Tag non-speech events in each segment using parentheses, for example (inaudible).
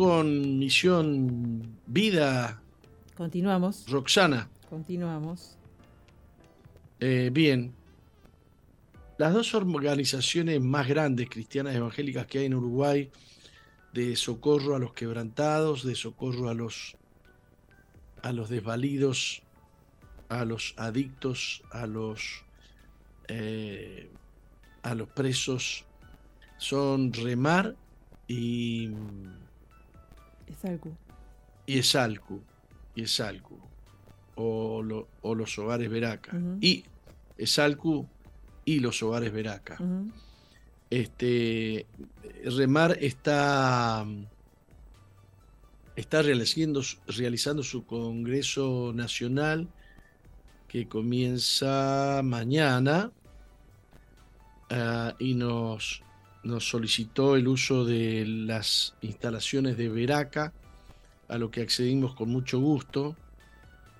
Con Misión Vida. Continuamos. Roxana. Continuamos. Eh, bien. Las dos organizaciones más grandes cristianas evangélicas que hay en Uruguay, de socorro a los quebrantados, de socorro a los, a los desvalidos, a los adictos, a los, eh, a los presos, son Remar y. Esalcu. Y Esalcu. Y Esalcu. O, o los hogares Veraca. Y Esalcu y los hogares Veraca. Este. Remar está. Está realizando, realizando su Congreso Nacional que comienza mañana ah, y nos nos solicitó el uso de las instalaciones de Veraca, a lo que accedimos con mucho gusto.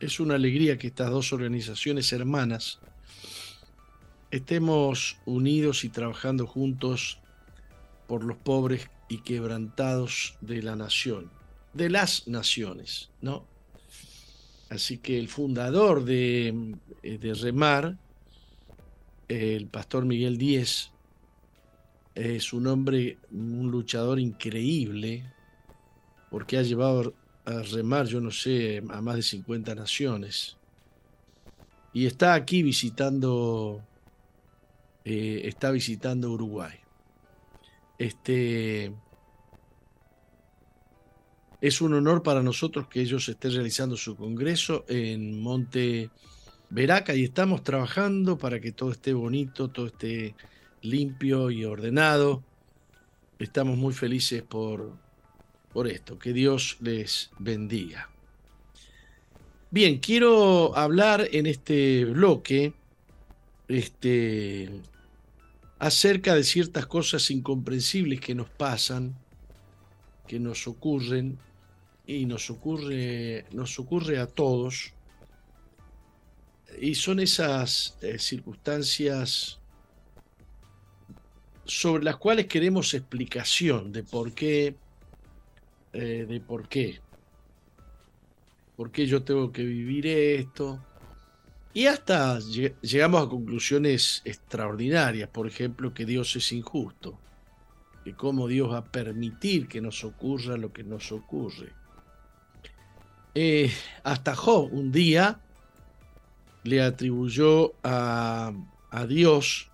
Es una alegría que estas dos organizaciones hermanas estemos unidos y trabajando juntos por los pobres y quebrantados de la nación, de las naciones, ¿no? Así que el fundador de, eh, de Remar, el pastor Miguel Díez, es un hombre, un luchador increíble, porque ha llevado a remar, yo no sé, a más de 50 naciones. Y está aquí visitando, eh, está visitando Uruguay. Este, es un honor para nosotros que ellos estén realizando su congreso en Monte Veraca y estamos trabajando para que todo esté bonito, todo esté limpio y ordenado. Estamos muy felices por, por esto. Que Dios les bendiga. Bien, quiero hablar en este bloque este, acerca de ciertas cosas incomprensibles que nos pasan, que nos ocurren y nos ocurre, nos ocurre a todos. Y son esas eh, circunstancias sobre las cuales queremos explicación de por qué, eh, de por qué, por qué yo tengo que vivir esto. Y hasta llegamos a conclusiones extraordinarias, por ejemplo, que Dios es injusto, que cómo Dios va a permitir que nos ocurra lo que nos ocurre. Eh, hasta Job un día le atribuyó a, a Dios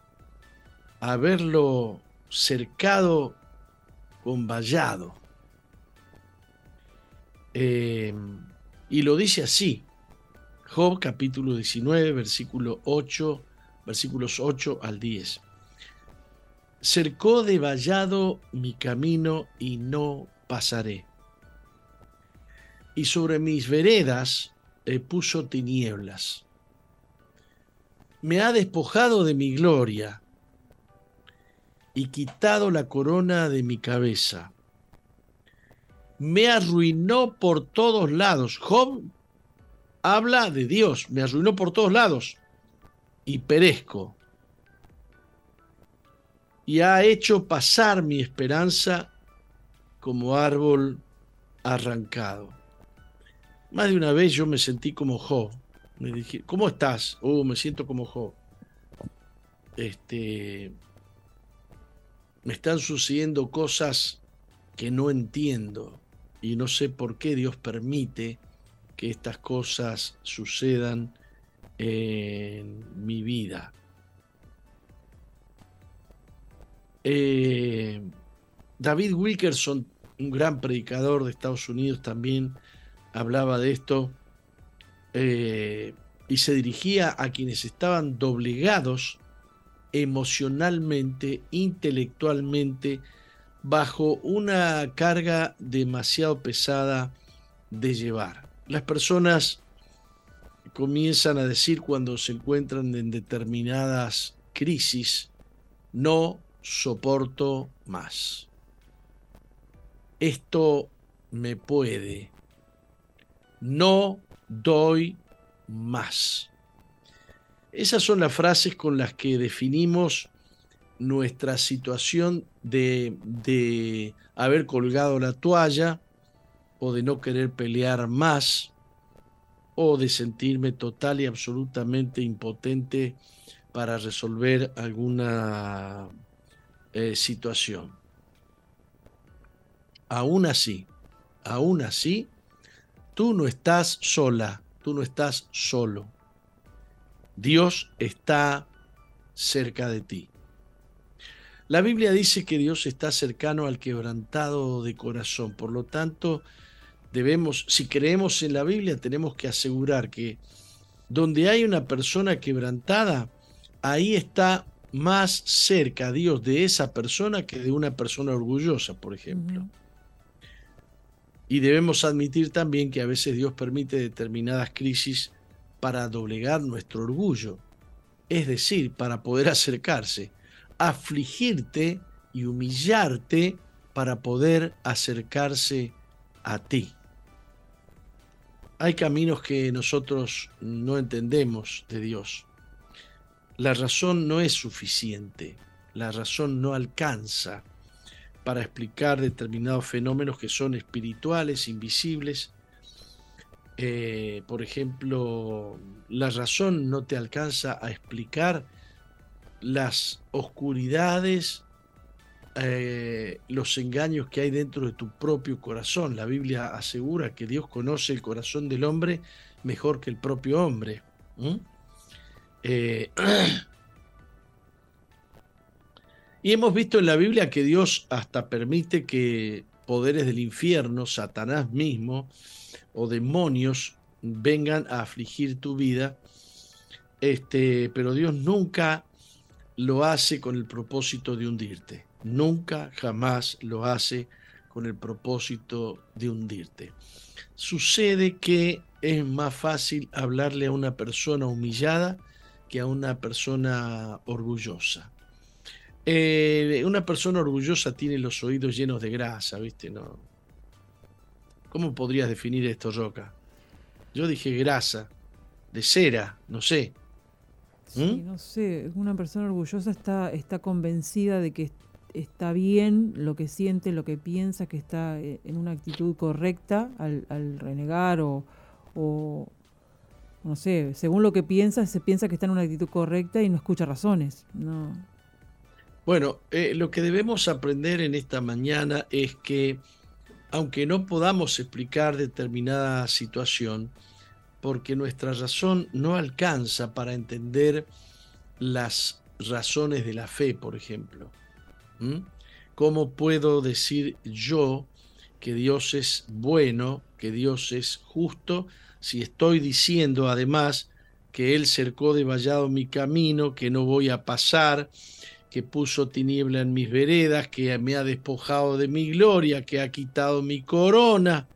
haberlo cercado con vallado. Em, y lo dice así, Job capítulo 19, versículo 8, versículos 8 al 10. Cercó de vallado mi camino y no pasaré. Y sobre mis veredas puso tinieblas. Me ha despojado de mi gloria y quitado la corona de mi cabeza. Me arruinó por todos lados. Job habla de Dios, me arruinó por todos lados y perezco. Y ha hecho pasar mi esperanza como árbol arrancado. Más de una vez yo me sentí como Job. Me dije, ¿cómo estás? Oh, me siento como Job. Este, me están sucediendo cosas que no entiendo y no sé por qué Dios permite que estas cosas sucedan en mi vida. Eh, David Wilkerson, un gran predicador de Estados Unidos, también hablaba de esto eh, y se dirigía a quienes estaban doblegados emocionalmente, intelectualmente, bajo una carga demasiado pesada de llevar. Las personas comienzan a decir cuando se encuentran en determinadas crisis, no soporto más. Esto me puede. No doy más. Esas son las frases con las que definimos nuestra situación de, de haber colgado la toalla o de no querer pelear más o de sentirme total y absolutamente impotente para resolver alguna eh, situación. Aún así, aún así, tú no estás sola, tú no estás solo. Dios está cerca de ti. La Biblia dice que Dios está cercano al quebrantado de corazón. Por lo tanto, debemos, si creemos en la Biblia, tenemos que asegurar que donde hay una persona quebrantada, ahí está más cerca Dios de esa persona que de una persona orgullosa, por ejemplo. Y debemos admitir también que a veces Dios permite determinadas crisis para doblegar nuestro orgullo, es decir, para poder acercarse, afligirte y humillarte para poder acercarse a ti. Hay caminos que nosotros no entendemos de Dios la razón no es suficiente, la razón no alcanza para explicar determinados fenómenos que son espirituales, invisibles. Eh, por ejemplo, la razón no te alcanza a explicar las oscuridades, eh, los engaños que hay dentro de tu propio corazón. La Biblia asegura que Dios conoce el corazón del hombre mejor que el propio hombre. Eh, (clears throat) y hemos visto en la Biblia que Dios hasta permite que poderes del infierno, Satanás mismo o demonios vengan a afligir tu vida. Este, pero Dios nunca lo hace con el propósito de hundirte. Nunca, jamás lo hace con el propósito de hundirte. Sucede que es más fácil hablarle a una persona humillada que a una persona orgullosa. Eh, una persona orgullosa tiene los oídos llenos de grasa, ¿viste? No. ¿Cómo podrías definir esto, Roca? Yo dije grasa, de cera, no sé. Sí, ¿Mm? no sé. Una persona orgullosa está, está convencida de que está bien lo que siente, lo que piensa, que está eh, en una actitud correcta al, renegar o, no sé, según lo que piensa, se piensa que está en una actitud correcta y no escucha razones. No. Bueno, eh, lo que debemos aprender en esta mañana es que, aunque no podamos explicar determinada situación, porque nuestra razón no alcanza para entender las razones de la fe, por ejemplo. ¿Cómo puedo decir yo que Dios es bueno, que Dios es justo, si estoy diciendo además que Él cercó de vallado mi camino, que no voy a pasar, que puso tiniebla en mis veredas, que me ha despojado de mi gloria, que ha quitado mi corona.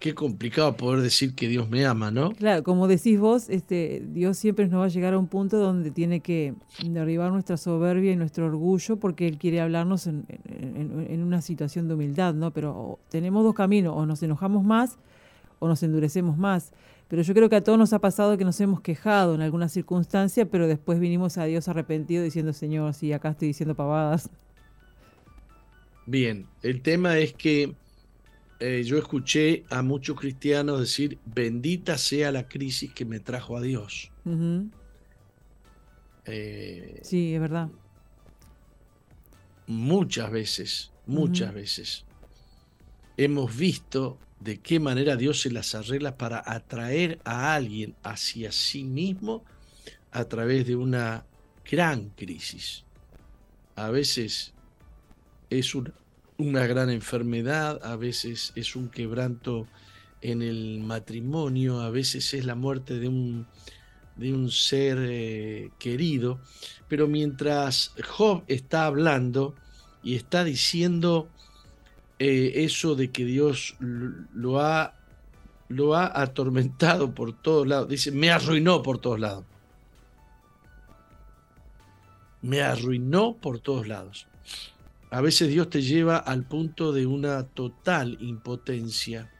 Qué complicado poder decir que Dios me ama, ¿no? Claro, como decís vos, este, Dios siempre nos va a llegar a un punto donde tiene que derribar nuestra soberbia y nuestro orgullo porque Él quiere hablarnos en, en una situación de humildad, ¿no? Pero tenemos dos caminos, o nos enojamos más o nos endurecemos más. Pero yo creo que a todos nos ha pasado que nos hemos quejado en alguna circunstancia, pero después vinimos a Dios arrepentido diciendo, Señor, sí, acá estoy diciendo pavadas. Bien, el tema es que eh, yo escuché a muchos cristianos decir, bendita sea la crisis que me trajo a Dios. Eh, sí, es verdad. Muchas veces, muchas veces, hemos visto de qué manera Dios se las arregla para atraer a alguien hacia sí mismo a través de una gran crisis. A veces es una gran enfermedad, a veces es un quebranto en el matrimonio, a veces es la muerte de un, de un ser eh, querido, pero mientras Job está hablando y está diciendo eh, eso de que Dios lo ha, lo ha atormentado por todos lados, dice, me arruinó por todos lados. Me arruinó por todos lados. A veces Dios te lleva al punto de una total impotencia,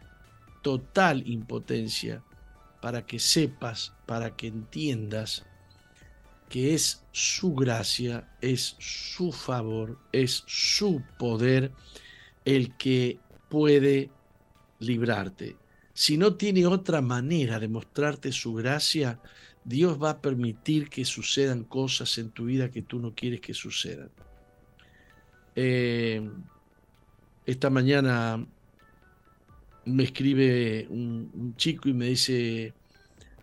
total impotencia, para que sepas, para que entiendas que es su gracia, es su favor, es su poder el que puede librarte. Si no tiene otra manera de mostrarte su gracia, Dios va a permitir que sucedan cosas en tu vida que tú no quieres que sucedan. Eh, esta mañana me escribe un, chico y me dice,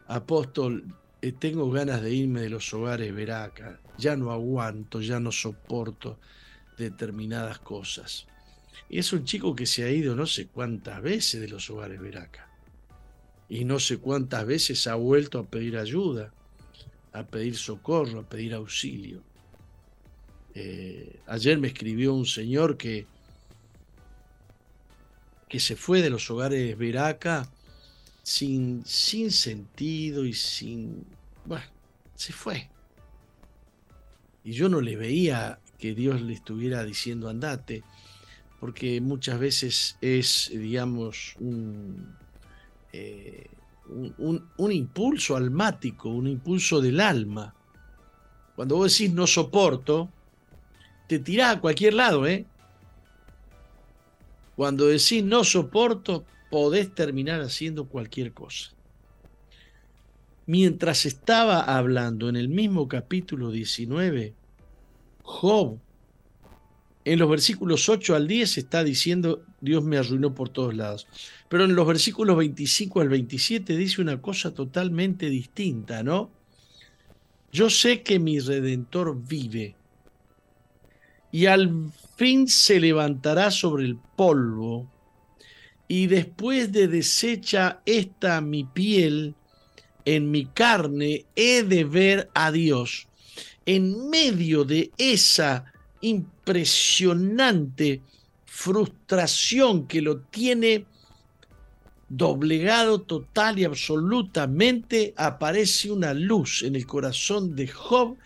apóstol, eh, tengo ganas de irme de los hogares Veraca, ya no aguanto, ya no soporto determinadas cosas. Es un chico que se ha ido no sé cuántas veces de los hogares Veraca. Y no sé cuántas veces ha vuelto a pedir ayuda, a pedir socorro, a pedir auxilio. Eh, ayer me escribió un señor que, que se fue de los hogares Veraca sin, sin sentido y sin... Bueno, se fue. Y yo no le veía que Dios le estuviera diciendo andate, porque muchas veces es, digamos, un, eh, un, un, impulso almático, un impulso del alma. Cuando vos decís no soporto, te tirás a cualquier lado, ¿eh? Cuando decís no soporto, podés terminar haciendo cualquier cosa. Mientras estaba hablando en el mismo capítulo 19, Job, en los versículos 8 al 10 está diciendo, Dios me arruinó por todos lados. Pero en los versículos 25 al 27 dice una cosa totalmente distinta, ¿no? Yo sé que mi redentor vive y al fin se levantará sobre el polvo, y después de deshecha esta mi piel, en mi carne he de ver a Dios. En medio de esa impresionante frustración que lo tiene doblegado total y absolutamente, aparece una luz en el corazón de Job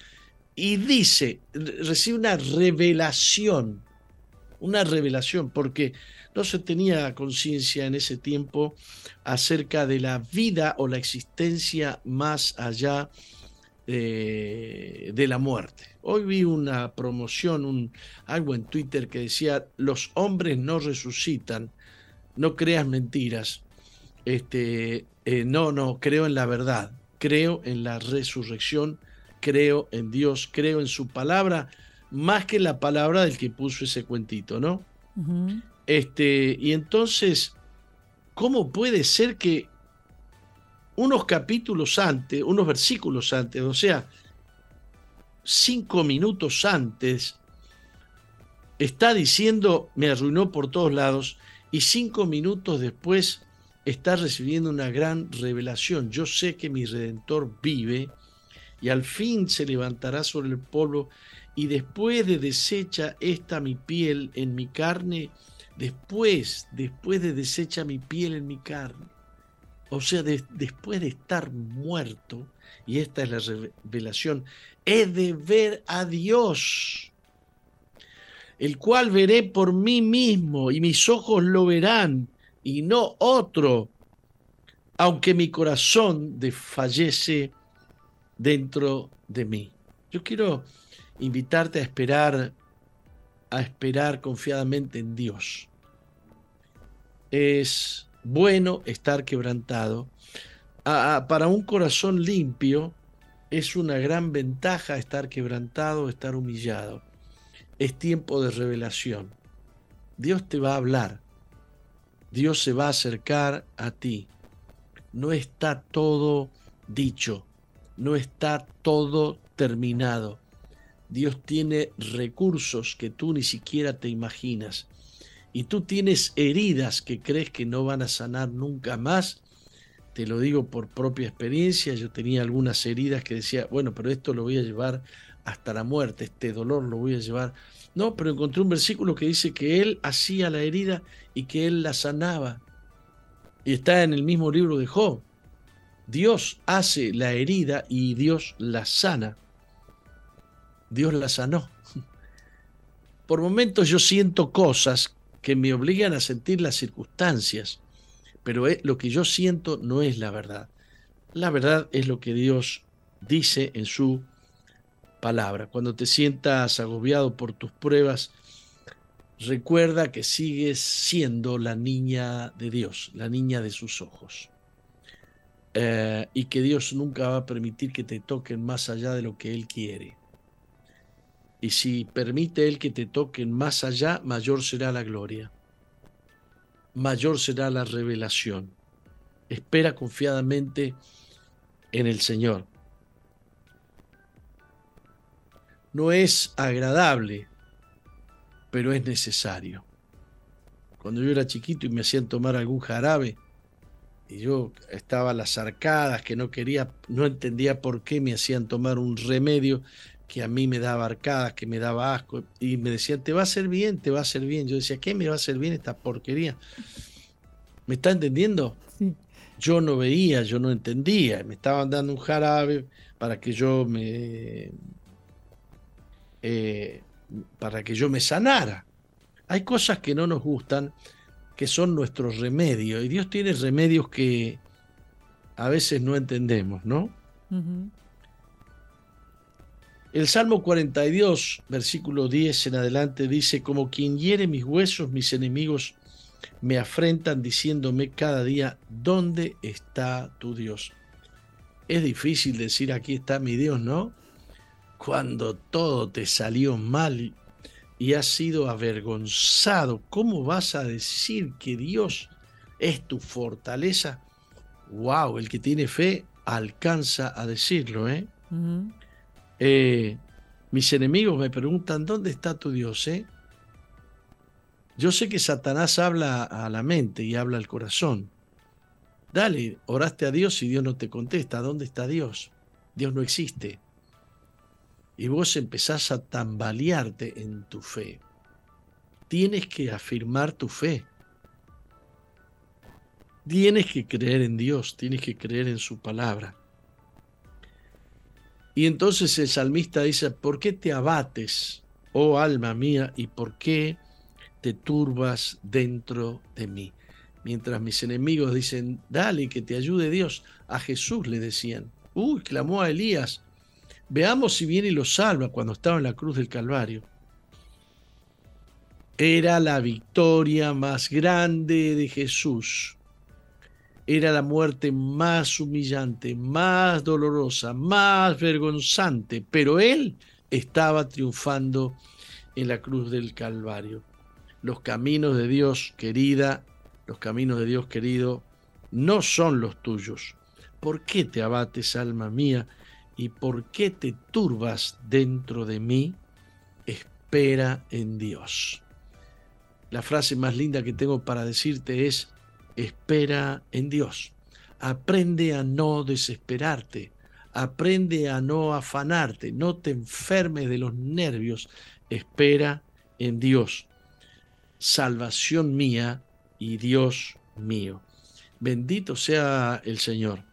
y dice, recibe una revelación, una revelación, porque no se tenía conciencia en ese tiempo acerca de la vida o la existencia más allá de, la muerte. Hoy vi una promoción, un, algo en Twitter que decía, los hombres no resucitan, no creas mentiras, este, eh, no, no, creo en la verdad, creo en la resurrección creo en Dios, creo en su palabra, más que la palabra del que puso ese cuentito, ¿no? este, y entonces, ¿cómo puede ser que unos capítulos antes, unos versículos antes, o sea, cinco minutos antes, está diciendo, me arruinó por todos lados, y cinco minutos después está recibiendo una gran revelación. Yo sé que mi redentor vive y al fin se levantará sobre el polvo, y después de deshecha esta mi piel en mi carne, después, después de deshecha mi piel en mi carne, o sea, después de estar muerto, y esta es la revelación, he de ver a Dios, el cual veré por mí mismo, y mis ojos lo verán, y no otro, aunque mi corazón desfallece dentro de mí. Yo quiero invitarte a esperar, a esperar confiadamente en Dios. es bueno estar quebrantado. para un corazón limpio es una gran ventaja estar quebrantado, estar humillado. Es tiempo de revelación. Dios te va a hablar. Dios se va a acercar a ti. No está todo dicho. No está todo terminado. Dios tiene recursos que tú ni siquiera te imaginas. Y tú tienes heridas que crees que no van a sanar nunca más. Te lo digo por propia experiencia. Yo tenía algunas heridas que decía, bueno, pero esto lo voy a llevar hasta la muerte, este dolor lo voy a llevar. No, pero encontré un versículo que dice que Él hacía la herida y que Él la sanaba. Y está en el mismo libro de Job. Dios hace la herida y Dios la sana. Dios la sanó. Por momentos yo siento cosas que me obligan a sentir las circunstancias, pero lo que yo siento no es la verdad. La verdad es lo que Dios dice en su palabra. Cuando te sientas agobiado por tus pruebas, recuerda que sigues siendo la niña de Dios, la niña de sus ojos. Eh, y que Dios nunca va a permitir que te toquen más allá de lo que Él quiere. Y si permite Él que te toquen más allá, mayor será la gloria, mayor será la revelación. Espera confiadamente en el Señor. No es agradable, pero es necesario. Cuando yo era chiquito y me hacían tomar algún jarabe, y yo estaba a las arcadas, que no quería, no entendía por qué me hacían tomar un remedio que a mí me daba arcadas, que me daba asco, y me decían, te va a hacer bien, te va a hacer bien. Yo decía, ¿qué me va a hacer bien esta porquería? ¿Me está entendiendo? Yo no veía, yo no entendía, me estaban dando un jarabe para que yo me, eh, para que yo me sanara. Hay cosas que no nos gustan, que son nuestros remedios, y Dios tiene remedios que a veces no entendemos, ¿no? El Salmo 42, versículo 10 en adelante dice, como quien hiere mis huesos, mis enemigos me afrentan diciéndome cada día, ¿dónde está tu Dios? Es difícil decir, aquí está mi Dios, ¿no? cuando todo te salió mal y has sido avergonzado, ¿cómo vas a decir que Dios es tu fortaleza? Wow, el que tiene fe alcanza a decirlo, ¿eh? ¿Eh? mis enemigos me preguntan, ¿dónde está tu Dios? Eh? Yo sé que Satanás habla a la mente y habla al corazón. Dale, oraste a Dios y Dios no te contesta. ¿Dónde está Dios? Dios no existe y vos empezás a tambalearte en tu fe. Tienes que afirmar tu fe. Tienes que creer en Dios, tienes que creer en su palabra. Y entonces el salmista dice, ¿por qué te abates, oh alma mía, y por qué te turbas dentro de mí? Mientras mis enemigos dicen, dale, que te ayude Dios. A Jesús le decían, uy, clamó a Elías, Veamos si viene y lo salva cuando estaba en la cruz del Calvario. Era la victoria más grande de Jesús. Era la muerte más humillante, más dolorosa, más vergonzante, pero Él estaba triunfando en la cruz del Calvario. Los caminos de Dios, querida, los caminos de Dios, querido, no son los tuyos. ¿Por qué te abates, alma mía? ¿Y por qué te turbas dentro de mí? Espera en Dios. La frase más linda que tengo para decirte es, espera en Dios. Aprende a no desesperarte. Aprende a no afanarte. No te enfermes de los nervios. Espera en Dios. Salvación mía y Dios mío. Bendito sea el Señor.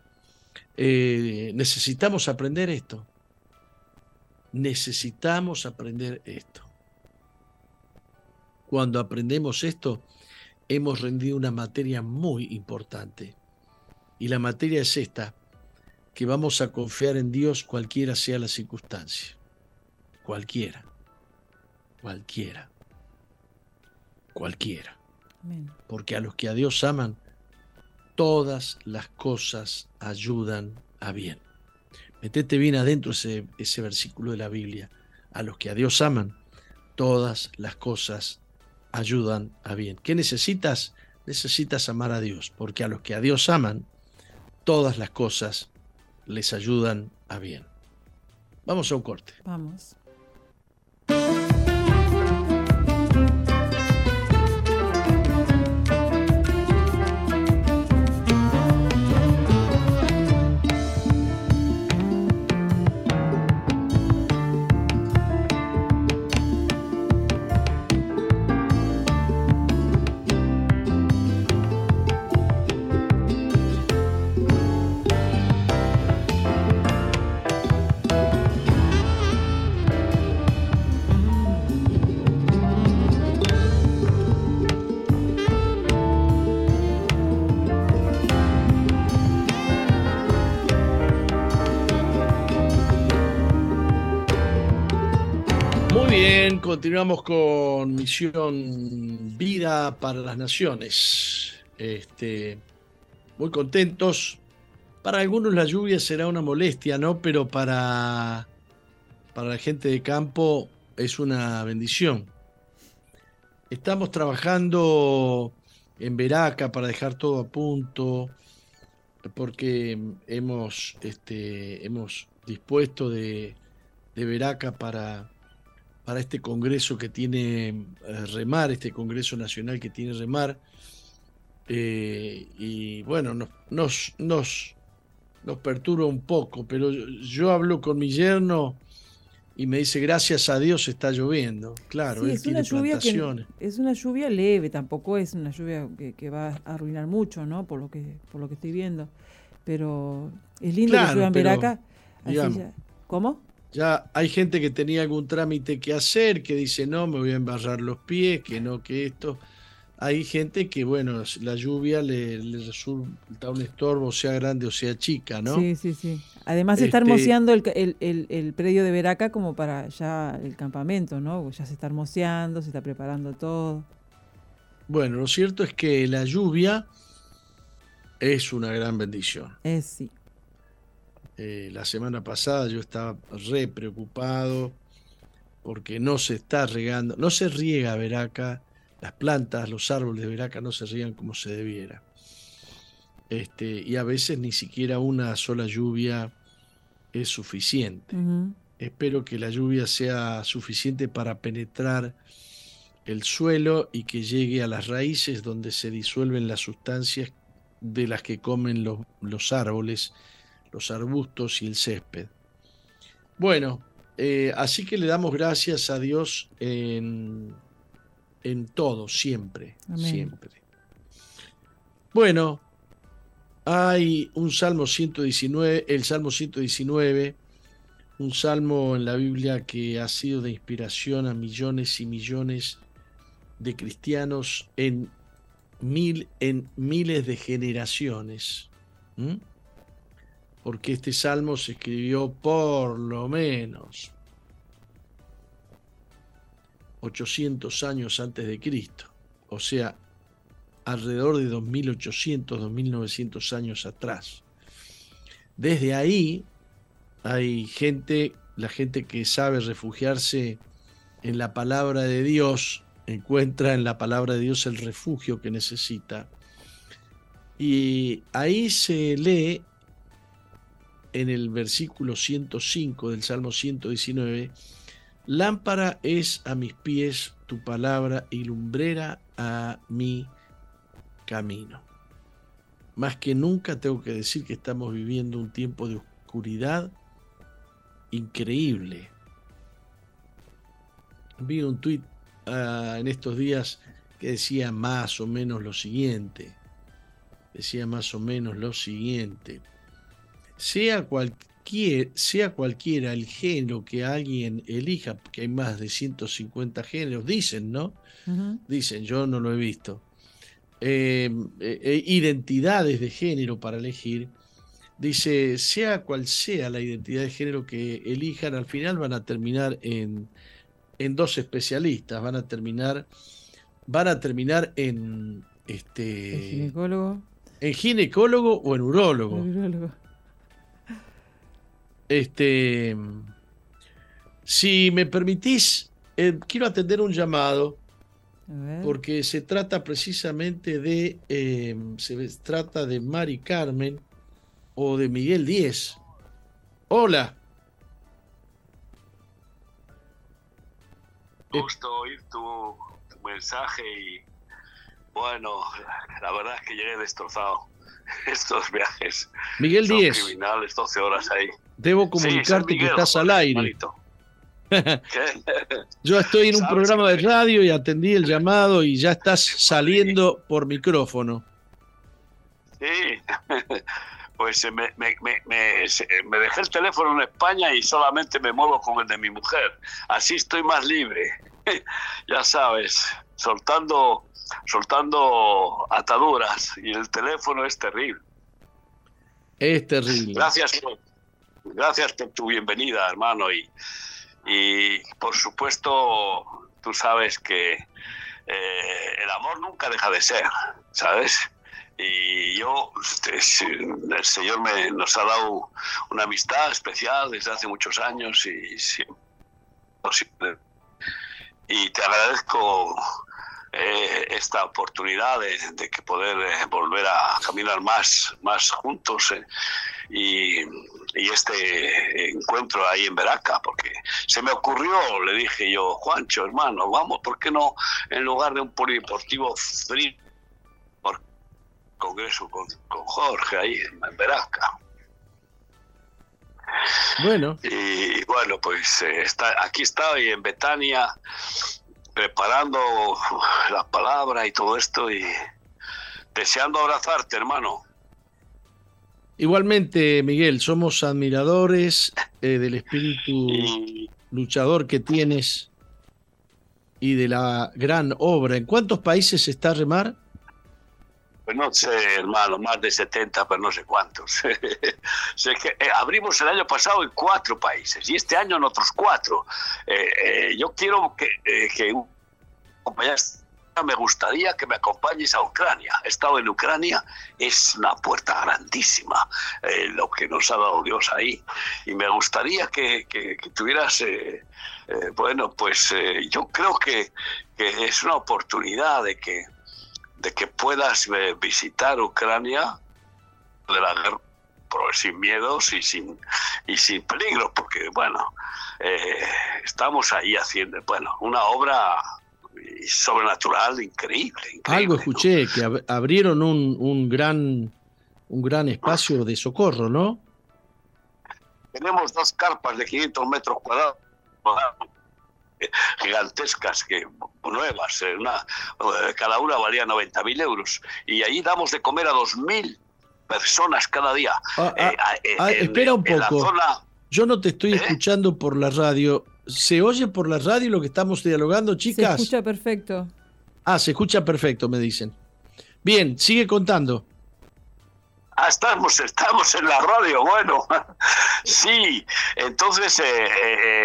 Eh, necesitamos aprender esto. Necesitamos aprender esto. Cuando aprendemos esto, hemos rendido una materia muy importante. Y la materia es esta, que vamos a confiar en Dios cualquiera sea la circunstancia. Cualquiera. Cualquiera. Cualquiera. Porque a los que a Dios aman, todas las cosas ayudan a bien. Metete bien adentro ese, ese versículo de la Biblia. A los que a Dios aman, todas las cosas ayudan a bien. ¿Qué necesitas? Necesitas amar a Dios, porque a los que a Dios aman, todas las cosas les ayudan a bien. Vamos a un corte. Vamos. Continuamos con Misión Vida para las Naciones. Este, muy contentos. Para algunos la lluvia será una molestia, ¿no? Pero para, para la gente de campo es una bendición. Estamos trabajando en Veraca para dejar todo a punto, porque hemos, este, hemos dispuesto de, de Veraca para para este Congreso que tiene eh, Remar, este Congreso Nacional que tiene Remar. Eh, y bueno, nos, nos, nos, nos, perturba un poco, pero yo, hablo con mi yerno y me dice, gracias a Dios está lloviendo. Claro, es una lluvia es una lluvia leve, tampoco es una lluvia que, va a arruinar mucho, ¿no? Por lo que, por lo que estoy viendo. Pero es lindo que llueva en Veraca. ¿Cómo? Ya hay gente que tenía algún trámite que hacer, que dice, no, me voy a embarrar los pies, que no, que esto. Hay gente que, bueno, la lluvia le, resulta un estorbo, sea grande o sea chica, ¿no? Sí, sí, sí. Además se está este hermoseando el, el, predio de Veraca como para ya el campamento, ¿no? Ya se está hermoseando, se está preparando todo. Bueno, lo cierto es que la lluvia es una gran bendición. Es sí. Eh, la semana pasada yo estaba re preocupado porque no se está regando, no se riega Veraca, las plantas, los árboles de Veraca no se riegan como se debiera. Este, y a veces ni siquiera una sola lluvia es suficiente. Espero que la lluvia sea suficiente para penetrar el suelo y que llegue a las raíces donde se disuelven las sustancias de las que comen los, los árboles los arbustos y el césped. Bueno, eh, así que le damos gracias a Dios en, en todo, siempre, siempre. Bueno, hay un Salmo 119, el Salmo 119, un salmo en la Biblia que ha sido de inspiración a millones y millones de cristianos en, mil, en miles de generaciones porque este salmo se escribió por lo menos 800 años antes de Cristo, o sea, alrededor de 2800, 2900 años atrás. Desde ahí hay gente, la gente que sabe refugiarse en la palabra de Dios, encuentra en la palabra de Dios el refugio que necesita. Y ahí se lee en el versículo 105 del Salmo 119, lámpara es a mis pies tu palabra y lumbrera a mi camino. Más que nunca tengo que decir que estamos viviendo un tiempo de oscuridad increíble. Vi un tuit ah, en estos días que decía más o menos lo siguiente. Decía más o menos lo siguiente sea, sea cualquiera el género que alguien elija, que hay más de 150 géneros, dicen, ¿no? Dicen, yo no lo he visto. Em, eh, eh, identidades de género para elegir. Dice, sea cual sea la identidad de género que elijan, al final van a terminar en, en dos especialistas, van a terminar van a terminar en este ¿El ginecólogo? en ginecólogo o en urólogo. El urólogo. Este, si me permitís, eh, quiero atender un llamado porque se trata precisamente de, eh, se trata de Mari Carmen o de Miguel Díez. Hola. gusto oír tu, tu mensaje y bueno, la verdad es que llegué destrozado. (laughs) Estos viajes Miguel son Díez, criminales, 12 horas ahí. Debo comunicarte que estás al aire. (laughs) Yo estoy en un programa de radio y atendí el llamado y ya estás saliendo por micrófono. Sí, (laughs) pues eh, me, me, me, me- dejé el teléfono en España y solamente me muevo con el de mi mujer. Así estoy más libre. (laughs) ya sabes, soltando, soltando ataduras y el teléfono es terrible. Es terrible. Gracias, por- gracias por tu bienvenida, hermano. Y, y por supuesto, tú sabes que eh, el amor nunca deja de ser, ¿sabes? Y yo, este, el Señor me, nos ha dado una amistad especial desde hace muchos años y siempre- y te agradezco eh, esta oportunidad de, de que poder eh, volver a caminar más, más juntos y, y este encuentro ahí en Veraca, porque se me ocurrió, le dije yo, Juancho, hermano, vamos, ¿por qué no en lugar de un polideportivo frío, por congreso con, con Jorge ahí en Veraca? Bueno, Y bueno, pues eh, está, aquí estoy en Betania preparando la palabra y todo esto y deseando abrazarte, hermano. Igualmente, Miguel, somos admiradores eh, del espíritu luchador que tienes y de la gran obra. ¿En cuántos países está Remar? pues no sé, hermano, más de 70, pero no sé cuántos. (laughs) sé que eh, abrimos el año pasado en cuatro países y este año en otros cuatro. Eh, yo quiero que, que me gustaría que me acompañes a Ucrania. He estado en Ucrania, es una puerta grandísima eh, lo que nos ha dado Dios ahí. Y me gustaría que, que- que tuvieras, eh, eh, bueno, pues yo creo que, que es una oportunidad de que, de que puedas visitar Ucrania de la guerra sin miedos y sin y sin peligro porque bueno estamos ahí haciendo bueno una obra sobrenatural increíble, increíble Algo ¿no? escuché, que ab- abrieron un, un gran un gran espacio de socorro, ¿no? Tenemos dos carpas de 500 metros cuadrados gigantescas, que nuevas, eh, una, eh, cada una valía 90.000 euros. Y ahí damos de comer a 2.000 personas cada día. Ah, ah, Eh, eh, ah, en- espera un poco. zona- yo no te estoy ¿Eh? escuchando por la radio. ¿Se oye por la radio lo que estamos dialogando, Se chicas? escucha perfecto. Ah, se escucha perfecto, me dicen. Bien, sigue contando. Ah, estamos, estamos en la radio, bueno. (laughs) sí, entonces eh,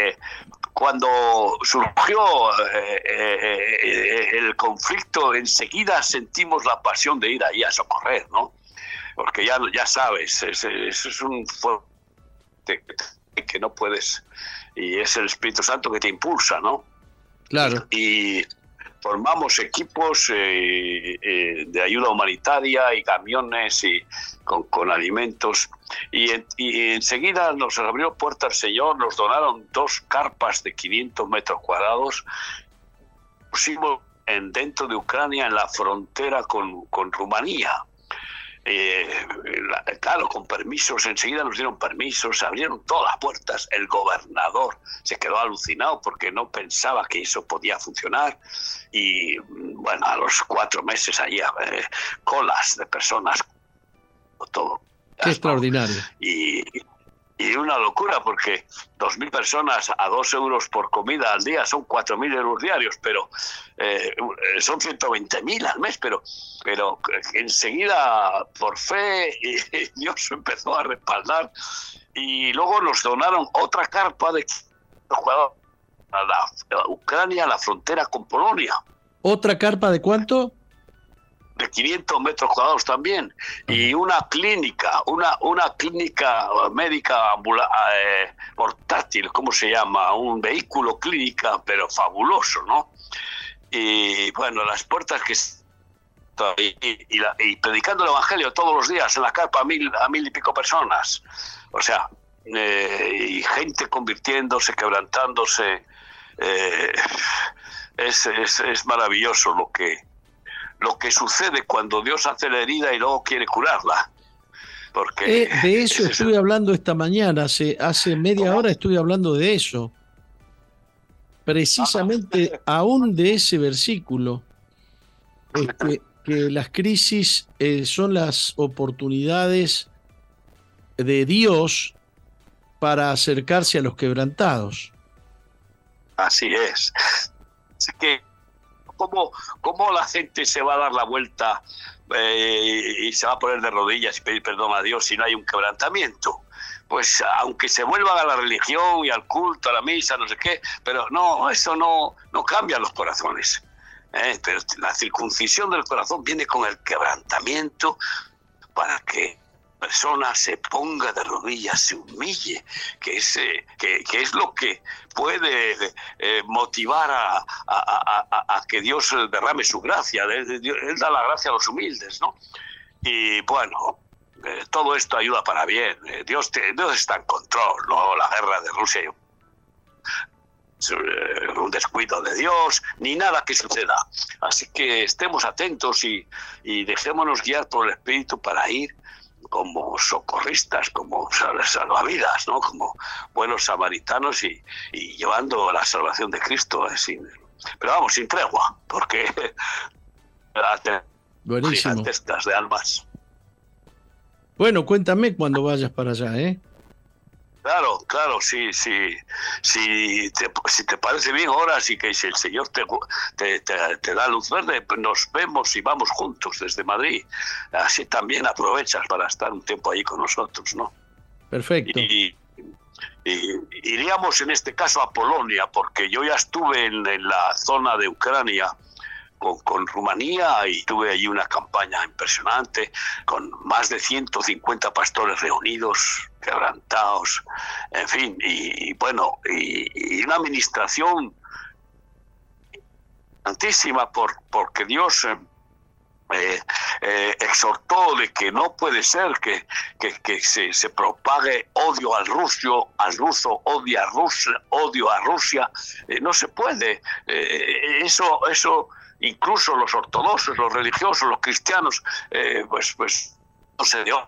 eh, cuando surgió eh, el conflicto, enseguida sentimos la pasión de ir ahí a socorrer, ¿no? Porque ya, ya sabes, es, es- es un fuego que- que no puedes, y es el Espíritu Santo que te impulsa, ¿no? Claro. y formamos equipos eh, eh, de ayuda humanitaria y camiones y con, con alimentos y, en- y enseguida nos abrió puerta el Señor, nos donaron dos carpas de 500 metros cuadrados, pusimos en, dentro de Ucrania en la frontera con, con Rumanía. Eh, la- claro, con permisos, enseguida nos dieron permisos, se abrieron todas las puertas. El gobernador se quedó alucinado porque no pensaba que eso podía funcionar. Y bueno, a los cuatro meses allí eh, colas de personas, todo. Qué extraordinario. Y, y una locura porque 2.000 personas a 2 euros por comida al día son 4.000 euros diarios, pero eh, son 120.000 al mes, pero, pero enseguida por fe (laughs) Dios empezó a respaldar y luego nos donaron otra carpa de jugadores a la Ucrania, a la frontera con Polonia. ¿Otra carpa de cuánto? De 500 metros cuadrados también y una clínica, una, una clínica médica eh, portátil, ¿cómo se llama? Un vehículo clínica, pero fabuloso, ¿no? Y bueno, las puertas que y, predicando el evangelio todos los días en la carpa a mil, a mil y pico personas, o sea, eh, y gente convirtiéndose, quebrantándose, eh, es, es, es maravilloso lo que lo que sucede cuando Dios hace la herida y luego quiere curarla. Porque eh, de (laughs) eso estuve hablando esta mañana, hace, hace media hora estuve hablando de eso. Precisamente aún de ese versículo, este, (laughs) que las crisis eh, son las oportunidades de Dios para acercarse a los quebrantados. Así es. Así que ¿Cómo, ¿Cómo la gente se va a dar la vuelta eh, y se va a poner de rodillas y pedir perdón a Dios si no hay un quebrantamiento? Pues aunque se vuelvan a la religión y al culto, a la misa, no sé qué, pero no, eso no, no cambia los corazones. ¿eh? Pero la circuncisión del corazón viene con el quebrantamiento para que persona se ponga de rodillas, se humille, que es, eh, que, es lo que puede eh, motivar a, que Dios derrame su gracia. Él, da la gracia a los humildes, ¿no? Y bueno, eh, todo esto ayuda para bien. Dios, Dios está en control, ¿no? La guerra de Rusia un descuido de Dios, ni nada que suceda. Así que estemos atentos y dejémonos guiar por el Espíritu para ir como socorristas, como salvavidas, ¿no? como buenos samaritanos y, llevando la salvación de Cristo. Eh, sin, pero vamos, sin tregua, porque (laughs) Buenísimo. de almas. Bueno, cuéntame cuando vayas para allá, ¿eh? Claro, claro, sí, sí. Si te, si te parece bien ahora, sí que si el Señor te, te, da luz verde, pues nos vemos y vamos juntos desde Madrid. Así también aprovechas para estar un tiempo ahí con nosotros, ¿no? Perfecto. Y, iríamos en este caso a Polonia, porque yo ya estuve en la zona de Ucrania con, Rumanía y tuve allí una campaña impresionante con más de 150 pastores reunidos, quebrantados, en fin, y, bueno, y, una administración santísima por, porque Dios... Eh, eh, eh, exhortó de que no puede ser que, que, se, se, propague odio al ruso, al ruso odia a Rusia, odio a Rusia, no se puede. eso, eso incluso los ortodoxos, los religiosos, los cristianos, eh, pues, pues no sé Dios.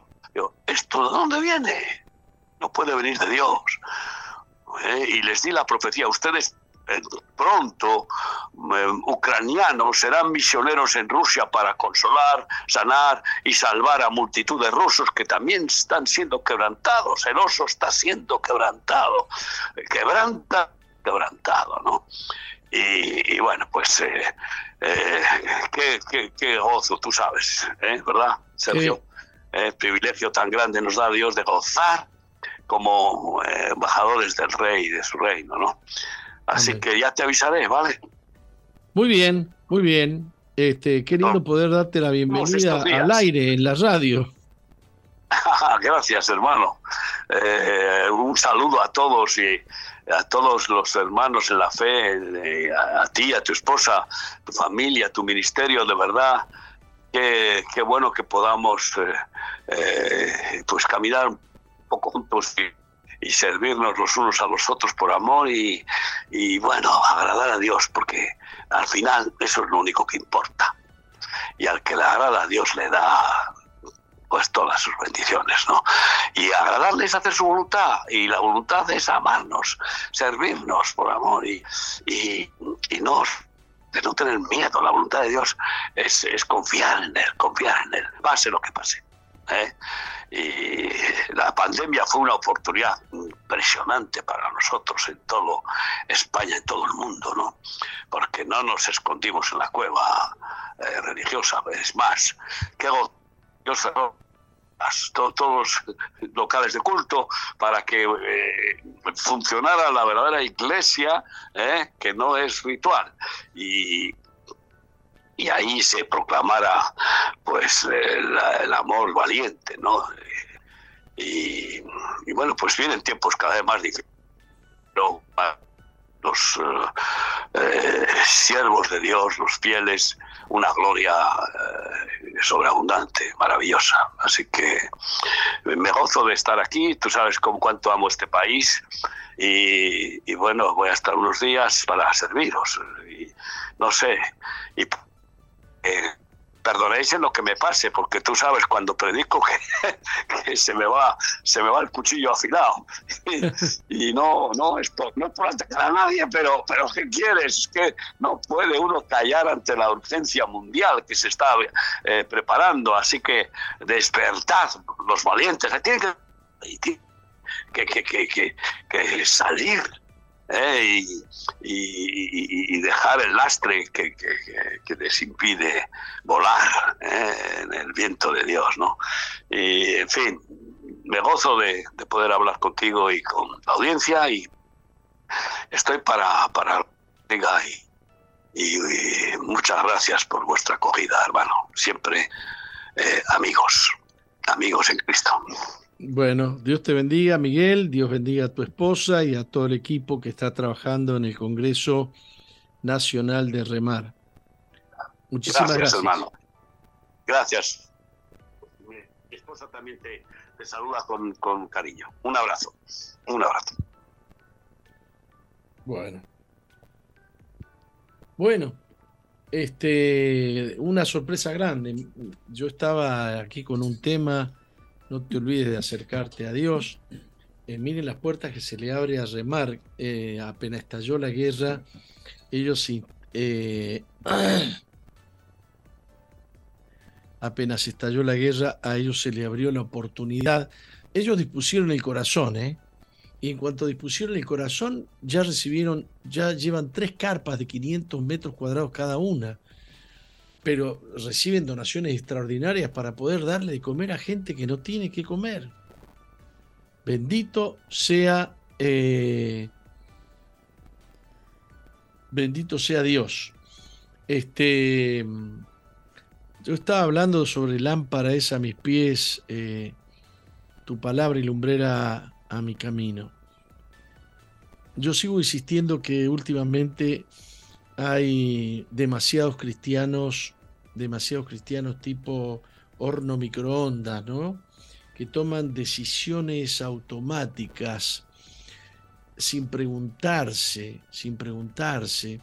¿Esto de dónde viene? No puede venir de Dios. Eh, y les di la profecía, ustedes eh, pronto, ucranianos, serán misioneros en Rusia para consolar, sanar y salvar a multitud de rusos que también están siendo quebrantados. El oso está siendo quebrantado. Quebranta, quebrantado, ¿no? Y, bueno, pues eh, eh, qué, gozo, tú sabes, ¿eh? ¿verdad, Sergio? El privilegio tan grande nos da Dios de gozar como embajadores del rey, de su reino, ¿no? Así que ya te avisaré, ¿vale? Muy bien, muy bien. Este, qué lindo poder darte la bienvenida al aire, en la radio. (laughs) Gracias, hermano. un saludo a todos y a todos los hermanos en la fe, eh, a, ti, a tu esposa, tu familia, tu ministerio, de verdad, qué, qué bueno que podamos eh, eh, pues caminar un poco juntos y, y, servirnos los unos a los otros por amor y, y bueno, agradar a Dios, porque al final eso es lo único que importa. Y al que le agrada a Dios le da pues todas sus bendiciones, ¿no? Y agradarles hacer su voluntad, y la voluntad es amarnos, servirnos por amor y, y, no, de no tener miedo. La voluntad de Dios es, es confiar en Él, confiar en Él, pase lo que pase. ¿eh? Y la pandemia fue una oportunidad impresionante para nosotros en todo España, en todo el mundo, ¿no? Porque no nos escondimos en la cueva eh, religiosa, es más, que Cerró todos los locales de culto para que eh, funcionara la verdadera iglesia, eh, que no es ritual. Y, y ahí se proclamara pues el, amor valiente, ¿no? Y, bueno, pues vienen tiempos cada vez más difíciles. Los eh, siervos de Dios, los fieles, una gloria eh, sobreabundante, maravillosa. Así que me gozo de estar aquí, tú sabes con cuánto amo este país y, bueno, voy a estar unos días para serviros. Y, no sé, eh, perdonéis en lo que me pase, porque tú sabes cuando predico que, (laughs) se me va se me va el cuchillo afilado. (laughs) Y, no, no, esto, no es por atacar a nadie, pero, pero ¿qué quieres? Que no puede uno callar ante la urgencia mundial que se está eh, preparando. Así que despertad los valientes, tienen que, que, que, que salir ¿eh? y, dejar el lastre que, les impide volar ¿eh? en el viento de Dios, ¿no? Y, en fin, me gozo de, poder hablar contigo y con la audiencia y estoy para, para y, y, muchas gracias por vuestra acogida, hermano. Siempre eh, amigos, amigos en Cristo. Bueno, Dios te bendiga, Miguel, Dios bendiga a tu esposa y a todo el equipo que está trabajando en el Congreso Nacional de Remar. Muchísimas gracias. Gracias, hermano. Gracias. Mi esposa también te, saluda con, con cariño. Un abrazo. Un abrazo. Bueno. Bueno, este, una sorpresa grande. Yo estaba aquí con un tema no te olvides de acercarte a Dios. Eh, miren las puertas que se le abre a Remar. Eh, apenas estalló la guerra, ellos eh, (clears throat) apenas estalló la guerra, a ellos se le abrió la oportunidad. Ellos dispusieron el corazón, ¿eh? Y en cuanto dispusieron el corazón, ya recibieron, ya llevan tres carpas de 500 metros cuadrados cada una pero reciben donaciones extraordinarias para poder darle de comer a gente que no tiene que comer. Bendito sea, eh, bendito sea Dios. Este, yo estaba hablando sobre lámpara es a mis pies, eh, tu palabra y lumbrera a mi camino. Yo sigo insistiendo que últimamente hay demasiados cristianos, demasiados cristianos tipo horno microondas, ¿no? Que toman decisiones automáticas sin preguntarse, sin preguntarse.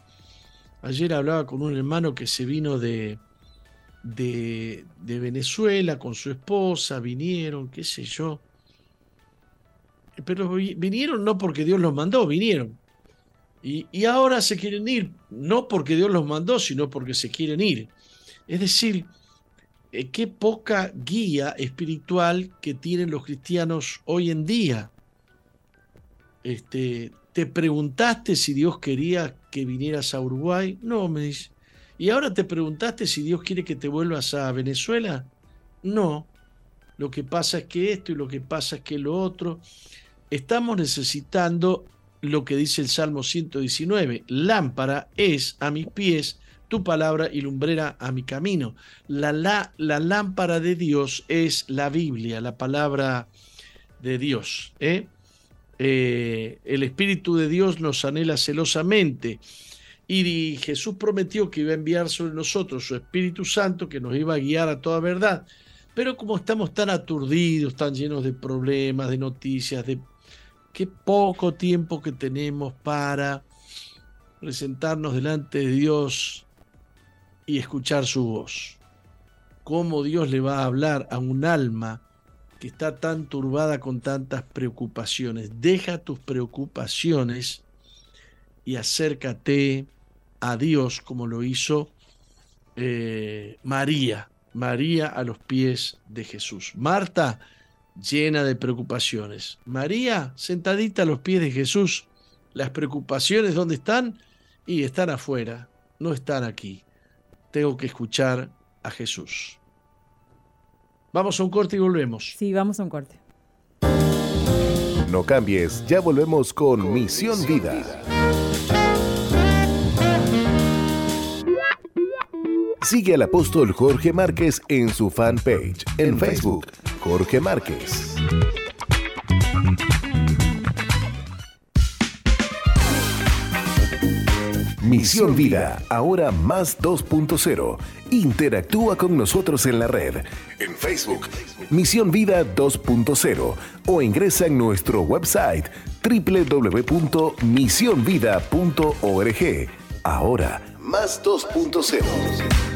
Ayer hablaba con un hermano que se vino de, de, de Venezuela con su esposa, vinieron, qué sé yo. Pero vinieron no porque Dios los mandó, vinieron y, ahora se quieren ir, no porque Dios los mandó, sino porque se quieren ir. Es decir, eh, qué poca guía espiritual que tienen los cristianos hoy en día. Este, ¿Te preguntaste si Dios quería que vinieras a Uruguay? No, me dice. ¿Y ahora te preguntaste si Dios quiere que te vuelvas a Venezuela? No. Lo que pasa es que esto y lo que pasa es que lo otro. Estamos necesitando lo que dice el Salmo 119. Lámpara es a mis pies tu palabra y lumbrera a mi camino. La, la, la lámpara de Dios es la Biblia, la palabra de Dios. ¿eh? Eh, el Espíritu de Dios nos anhela celosamente. Y Jesús prometió que iba a enviar sobre nosotros su Espíritu Santo que nos iba a guiar a toda verdad. Pero como estamos tan aturdidos, tan llenos de problemas, de noticias, de qué poco tiempo que tenemos para presentarnos delante de Dios y escuchar su voz. Cómo Dios le va a hablar a un alma que está tan turbada con tantas preocupaciones. Deja tus preocupaciones y acércate a Dios como lo hizo eh, María, María a los pies de Jesús. Marta, llena de preocupaciones. María, sentadita a los pies de Jesús, las preocupaciones, ¿dónde están? Y están afuera, no están aquí. Tengo que escuchar a Jesús. Vamos a un corte y volvemos. Sí, vamos a un corte. No cambies, ya volvemos con, Misión, Vida. Sigue al apóstol Jorge Márquez en su fanpage en Facebook, Jorge Márquez. Misión Vida, ahora más 2.0. Interactúa con nosotros en la red, en Facebook, Misión Vida 2.0 o ingresa en nuestro website www.misionvida.org. Ahora, más 2.0.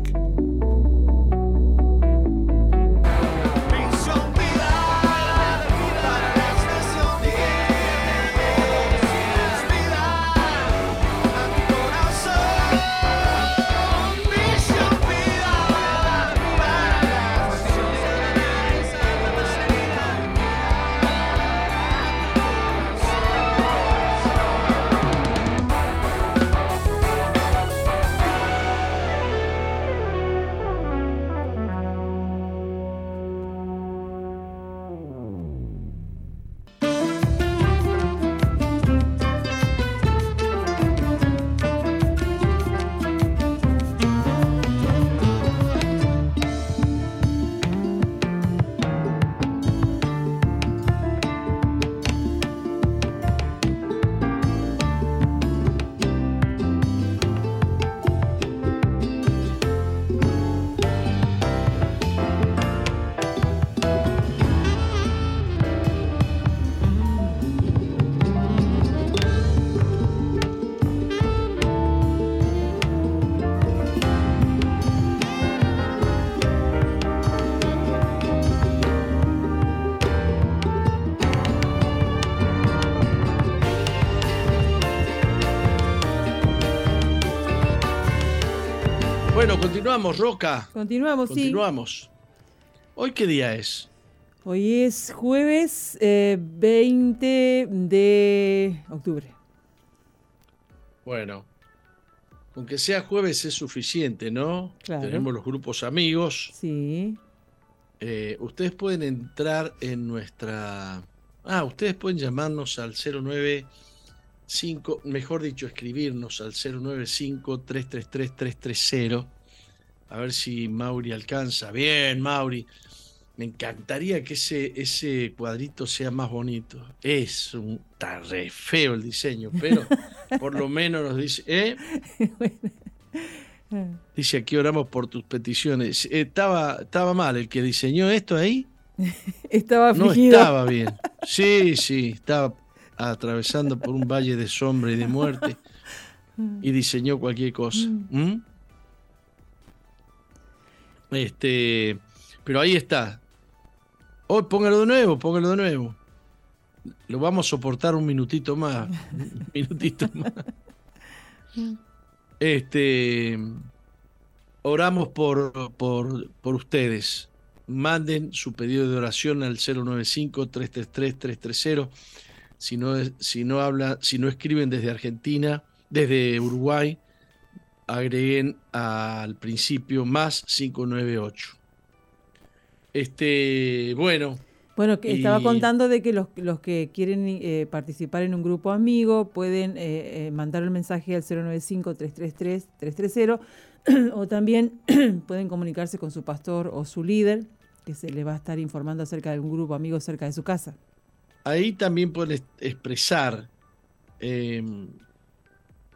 Roca. Continuamos, sí. Continuamos. ¿Hoy qué día es? Hoy es jueves 20 eh, de octubre. Bueno, aunque sea jueves es suficiente, ¿no? Tenemos los grupos amigos. Sí. Eh, ustedes pueden entrar en nuestra... Ah, ustedes pueden llamarnos al 095, mejor dicho, escribirnos al 095-333-330 a ver si Mauri alcanza. Bien, Mauri. Me encantaría que ese, ese cuadrito sea más bonito. Es un está re feo el diseño, pero por lo menos nos dice. ¿eh? (laughs) Dice aquí oramos por tus peticiones. Estaba, estaba mal el que diseñó esto ahí. estaba No estaba bien. Sí, sí, estaba atravesando por un valle de sombra y de muerte y diseñó cualquier cosa. ¿Mm? Este, pero ahí está. Hoy póngalo de nuevo, póngalo de nuevo. Lo vamos a soportar un minutito más. (laughs) un minutito más. Este, oramos por, por, por ustedes. Manden su pedido de oración al 095-333-330. Si no, si no habla, si no escriben desde Argentina, desde Uruguay, agreguen al principio más 598. Este, bueno. Bueno, que estaba contando de que los, los que quieren eh, participar en un grupo amigo pueden eh, eh, mandar el mensaje al 095-333-330 (clears throat) o también (clears throat) pueden comunicarse con su pastor o su líder, que se le va a estar informando acerca de un grupo amigo cerca de su casa. Ahí también pueden expresar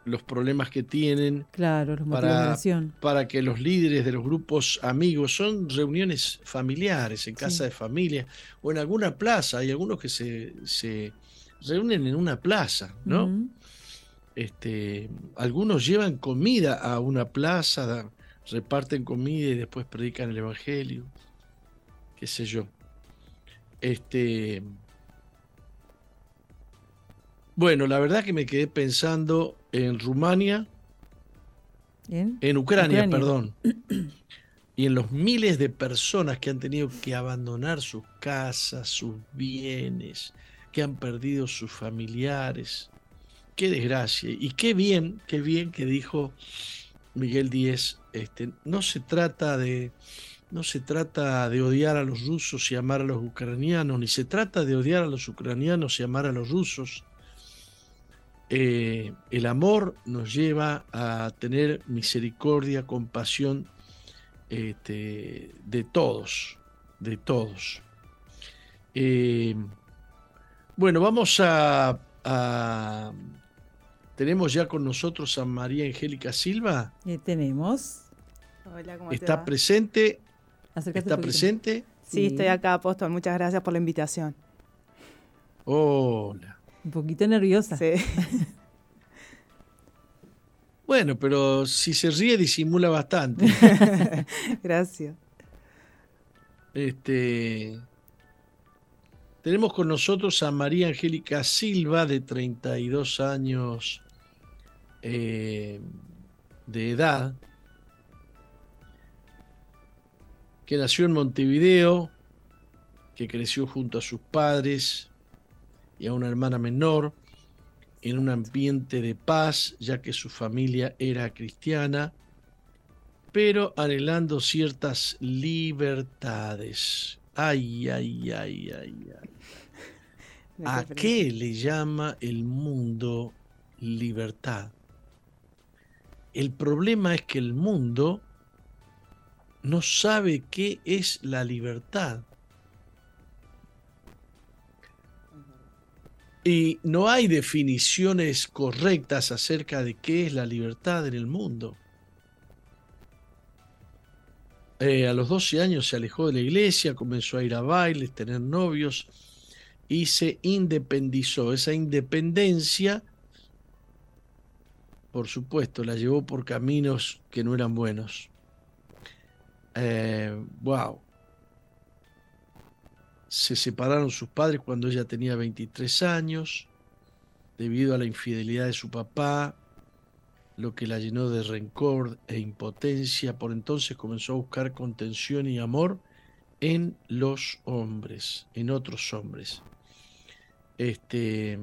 los problemas que tienen. Claro, los para, para que los líderes de los grupos amigos son reuniones familiares, en casa de familia o en alguna plaza. Hay algunos que se, se reúnen en una plaza, ¿no? este, algunos llevan comida a una plaza, reparten comida y después predican el Evangelio. Qué sé yo. Este. Bueno, la verdad que me quedé pensando en Rumania, ¿En? Ucrania, perdón, (clears throat) y en los miles de personas que han tenido que abandonar sus casas, sus bienes, que han perdido sus familiares, qué desgracia. Y qué bien, qué bien que dijo Miguel Díez, este, no se trata de no se trata de odiar a los rusos y amar a los ucranianos, ni se trata de odiar a los ucranianos y amar a los rusos. Eh, el amor nos lleva a tener misericordia, compasión este, de todos, de todos. Eh, bueno, vamos a, Tenemos ya con nosotros a María Angélica Silva. Eh, tenemos. Hola, ¿cómo ¿Está presente? ¿Está presente? Sí, estoy acá, Apóstol. Muchas gracias por la invitación. Hola. Un poquito nerviosa. Sí. (laughs) bueno, pero si se ríe disimula bastante. (laughs) gracias. Este, tenemos con nosotros a María Angélica Silva, de 32 años eh, de edad, que nació en Montevideo, que creció junto a sus padres y a una hermana menor en un ambiente de paz, ya que su familia era cristiana, pero anhelando ciertas libertades. Ay, ay, ay, ay, ay. (laughs) ¿A qué le llama el mundo libertad? El problema es que el mundo no sabe qué es la libertad. Y no hay definiciones correctas acerca de qué es la libertad en el mundo. Eh, a los 12 años se alejó de la iglesia, comenzó a ir a bailes, tener novios y se independizó. Esa independencia, por supuesto, la llevó por caminos que no eran buenos wow. Se separaron sus padres cuando ella tenía 23 años, debido a la infidelidad de su papá, lo que la llenó de rencor e impotencia. Por entonces comenzó a buscar contención y amor en los hombres, en otros hombres. Este,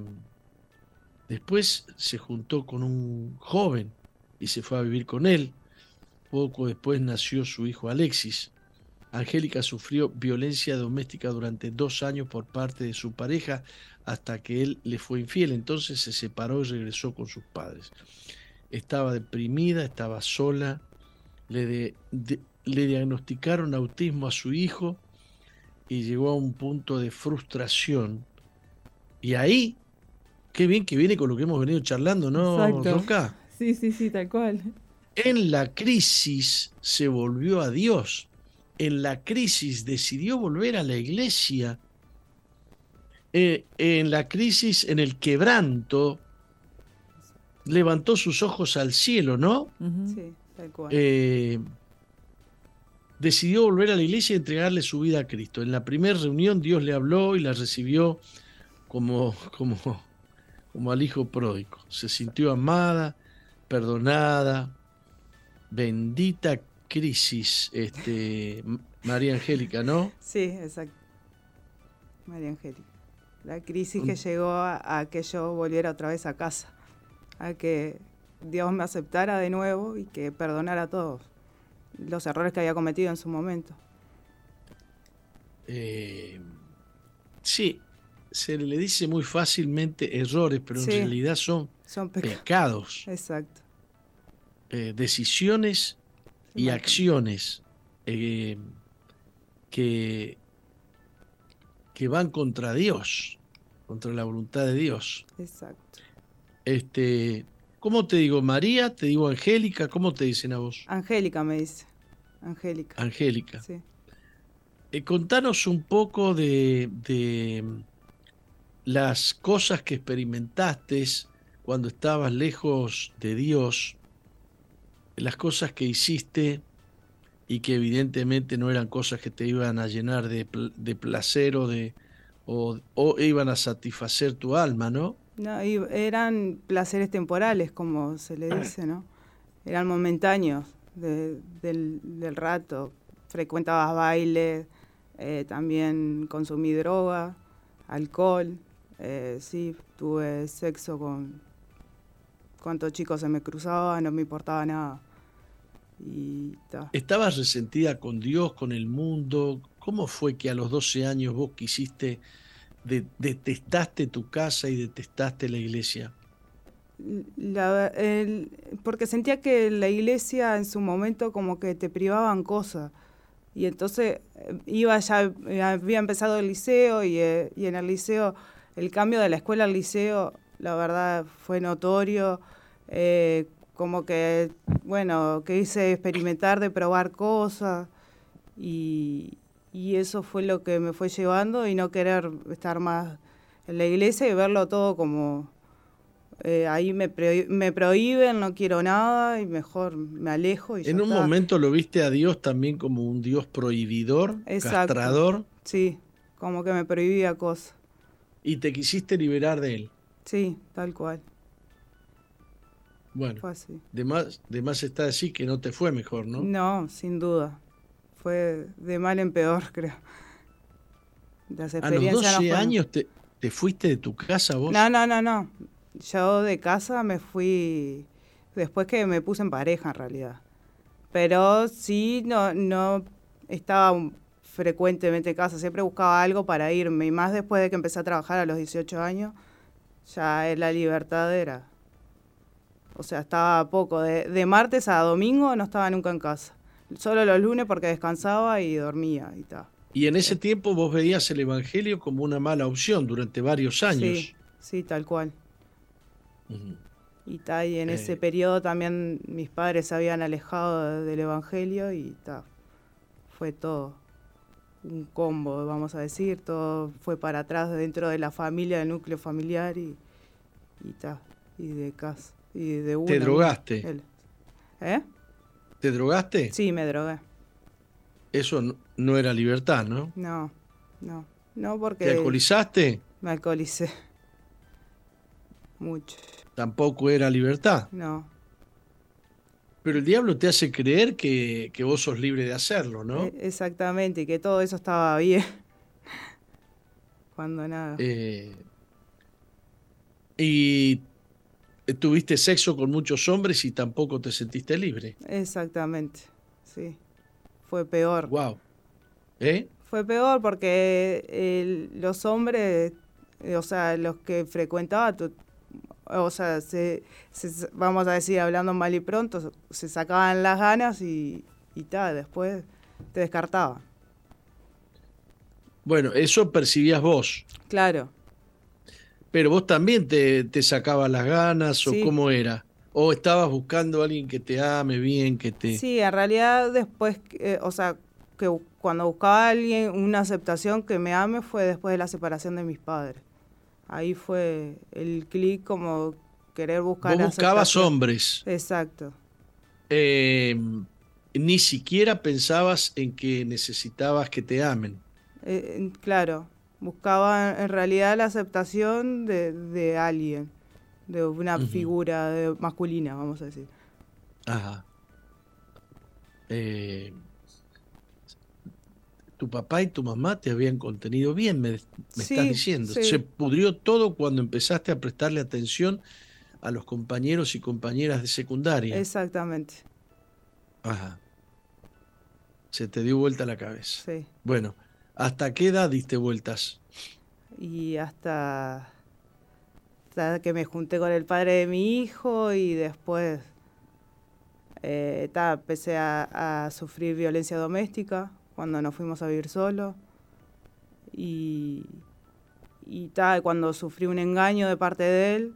después se juntó con un joven y se fue a vivir con él. Poco después nació su hijo Alexis. Angélica sufrió violencia doméstica durante dos años por parte de su pareja hasta que él le fue infiel. Entonces se separó y regresó con sus padres. Estaba deprimida, estaba sola. Le, le diagnosticaron autismo a su hijo y llegó a un punto de frustración. Y ahí, qué bien que viene con lo que hemos venido charlando, ¿no, Roca? Sí, sí, sí, tal cual. En la crisis se volvió a Dios. En la crisis decidió volver a la iglesia. Eh, en la crisis, en el quebranto, levantó sus ojos al cielo, ¿no? Sí, tal cual. Eh, decidió volver a la iglesia y entregarle su vida a Cristo. En la primera reunión Dios le habló y la recibió como, como, como al hijo pródigo. Se sintió amada, perdonada, bendita crisis, este, María Angélica, ¿no? Sí, exacto. María Angélica. La crisis que llegó a, que yo volviera otra vez a casa, a que Dios me aceptara de nuevo y que perdonara todos los errores que había cometido en su momento. Eh, sí, se le dice muy fácilmente errores, pero en realidad son, son pecados. Exacto. Eh, decisiones y acciones eh, que, que van contra Dios, contra la voluntad de Dios. Exacto. Este, ¿Cómo te digo? María, te digo Angélica, ¿cómo te dicen a vos? Angélica me dice. Angélica. Angélica. Sí. Eh, contanos un poco de, de las cosas que experimentaste cuando estabas lejos de Dios las cosas que hiciste y que evidentemente no eran cosas que te iban a llenar de, placer o, de, o, iban a satisfacer tu alma, ¿no? No, eran placeres temporales, como se le dice, ¿no? Eran momentáneos del, rato. Frecuentabas baile, eh, también consumí droga, alcohol, eh, sí, tuve sexo con cuántos chicos se me cruzaban, no me importaba nada. Y ¿Estabas resentida con Dios, con el mundo? ¿Cómo fue que a los 12 años vos quisiste, detestaste tu casa y detestaste la iglesia? porque sentía que la iglesia en su momento como que te privaban cosas. Y entonces eh, iba ya, había empezado el liceo y, eh, y en el liceo, el cambio de la escuela al liceo, la verdad fue notorio. Eh, como que, bueno, que hice experimentar de probar cosas y, y eso fue lo que me fue llevando y no querer estar más en la iglesia y verlo todo como eh, ahí me, me prohíben, no quiero nada y mejor me alejo. Y en un momento lo viste a Dios también como un Dios prohibidor, castrador. Sí, como que me prohibía cosas. Y te quisiste liberar de él. Sí, tal cual. Bueno, De, más, de más está decir que no te fue mejor, ¿no? No, sin duda. Fue de mal en peor, (laughs) creo. a los 12 años te, te, fuiste de tu casa vos. No, no, no, no. Yo de casa me fui después que me puse en pareja en realidad. Pero sí, no, no estaba frecuentemente en casa, siempre buscaba algo para irme. Y más después de que empecé a trabajar a los 18 años, ya la libertad era o sea, estaba poco. De, martes a domingo no estaba nunca en casa. Solo los lunes porque descansaba y dormía y tal. Y en ese tiempo vos veías el Evangelio como una mala opción durante varios años. Sí, sí tal cual. Y, ta, y en ese eh. periodo también mis padres se habían alejado del Evangelio y ta, fue todo un combo, vamos a decir, todo fue para atrás dentro de la familia, del núcleo familiar y, y, ta, y de casa. ¿Te drogaste? ¿Eh? ¿Te drogaste? Sí, me drogué. Eso no, era libertad, ¿no? No, no, no porque... ¿Te alcoholizaste? Me alcoholicé. Mucho. Tampoco era libertad. No. Pero el diablo te hace creer que, que vos sos libre de hacerlo, ¿no? E, exactamente, y que todo eso estaba bien. (laughs) Cuando nada. Eh, y tuviste sexo con muchos hombres y tampoco te sentiste libre. Exactamente, sí. Fue peor. Wow. ¿Eh? Fue peor porque los hombres, o sea, los que frecuentaba, o sea, se, vamos a decir, hablando mal y pronto, se sacaban las ganas y, y tal, después te descartaban. Bueno, eso percibías vos. Claro. Pero vos también te, te sacabas las ganas o cómo era. O estabas buscando a alguien que te ame bien, que te... Sí, en realidad después, eh, o sea, que cuando buscaba a alguien una aceptación que me ame fue después de la separación de mis padres. Ahí fue el clic como querer buscar... Vos buscabas hombres. Exacto. Eh, ni siquiera pensabas en que necesitabas que te amen. Eh, claro, buscaba en realidad la aceptación de, alguien, de una figura masculina, vamos a decir. Ajá. Eh, tu papá y tu mamá te habían contenido bien, me, estás diciendo. Se pudrió todo cuando empezaste a prestarle atención a los compañeros y compañeras de secundaria. Exactamente. Ajá. Se te dio vuelta la cabeza. Sí. Bueno, ¿Hasta qué edad diste vueltas? Y hasta, que me junté con el padre de mi hijo y después eh, empecé a, sufrir violencia doméstica cuando nos fuimos a vivir solos. Y, y cuando sufrí un engaño de parte de él,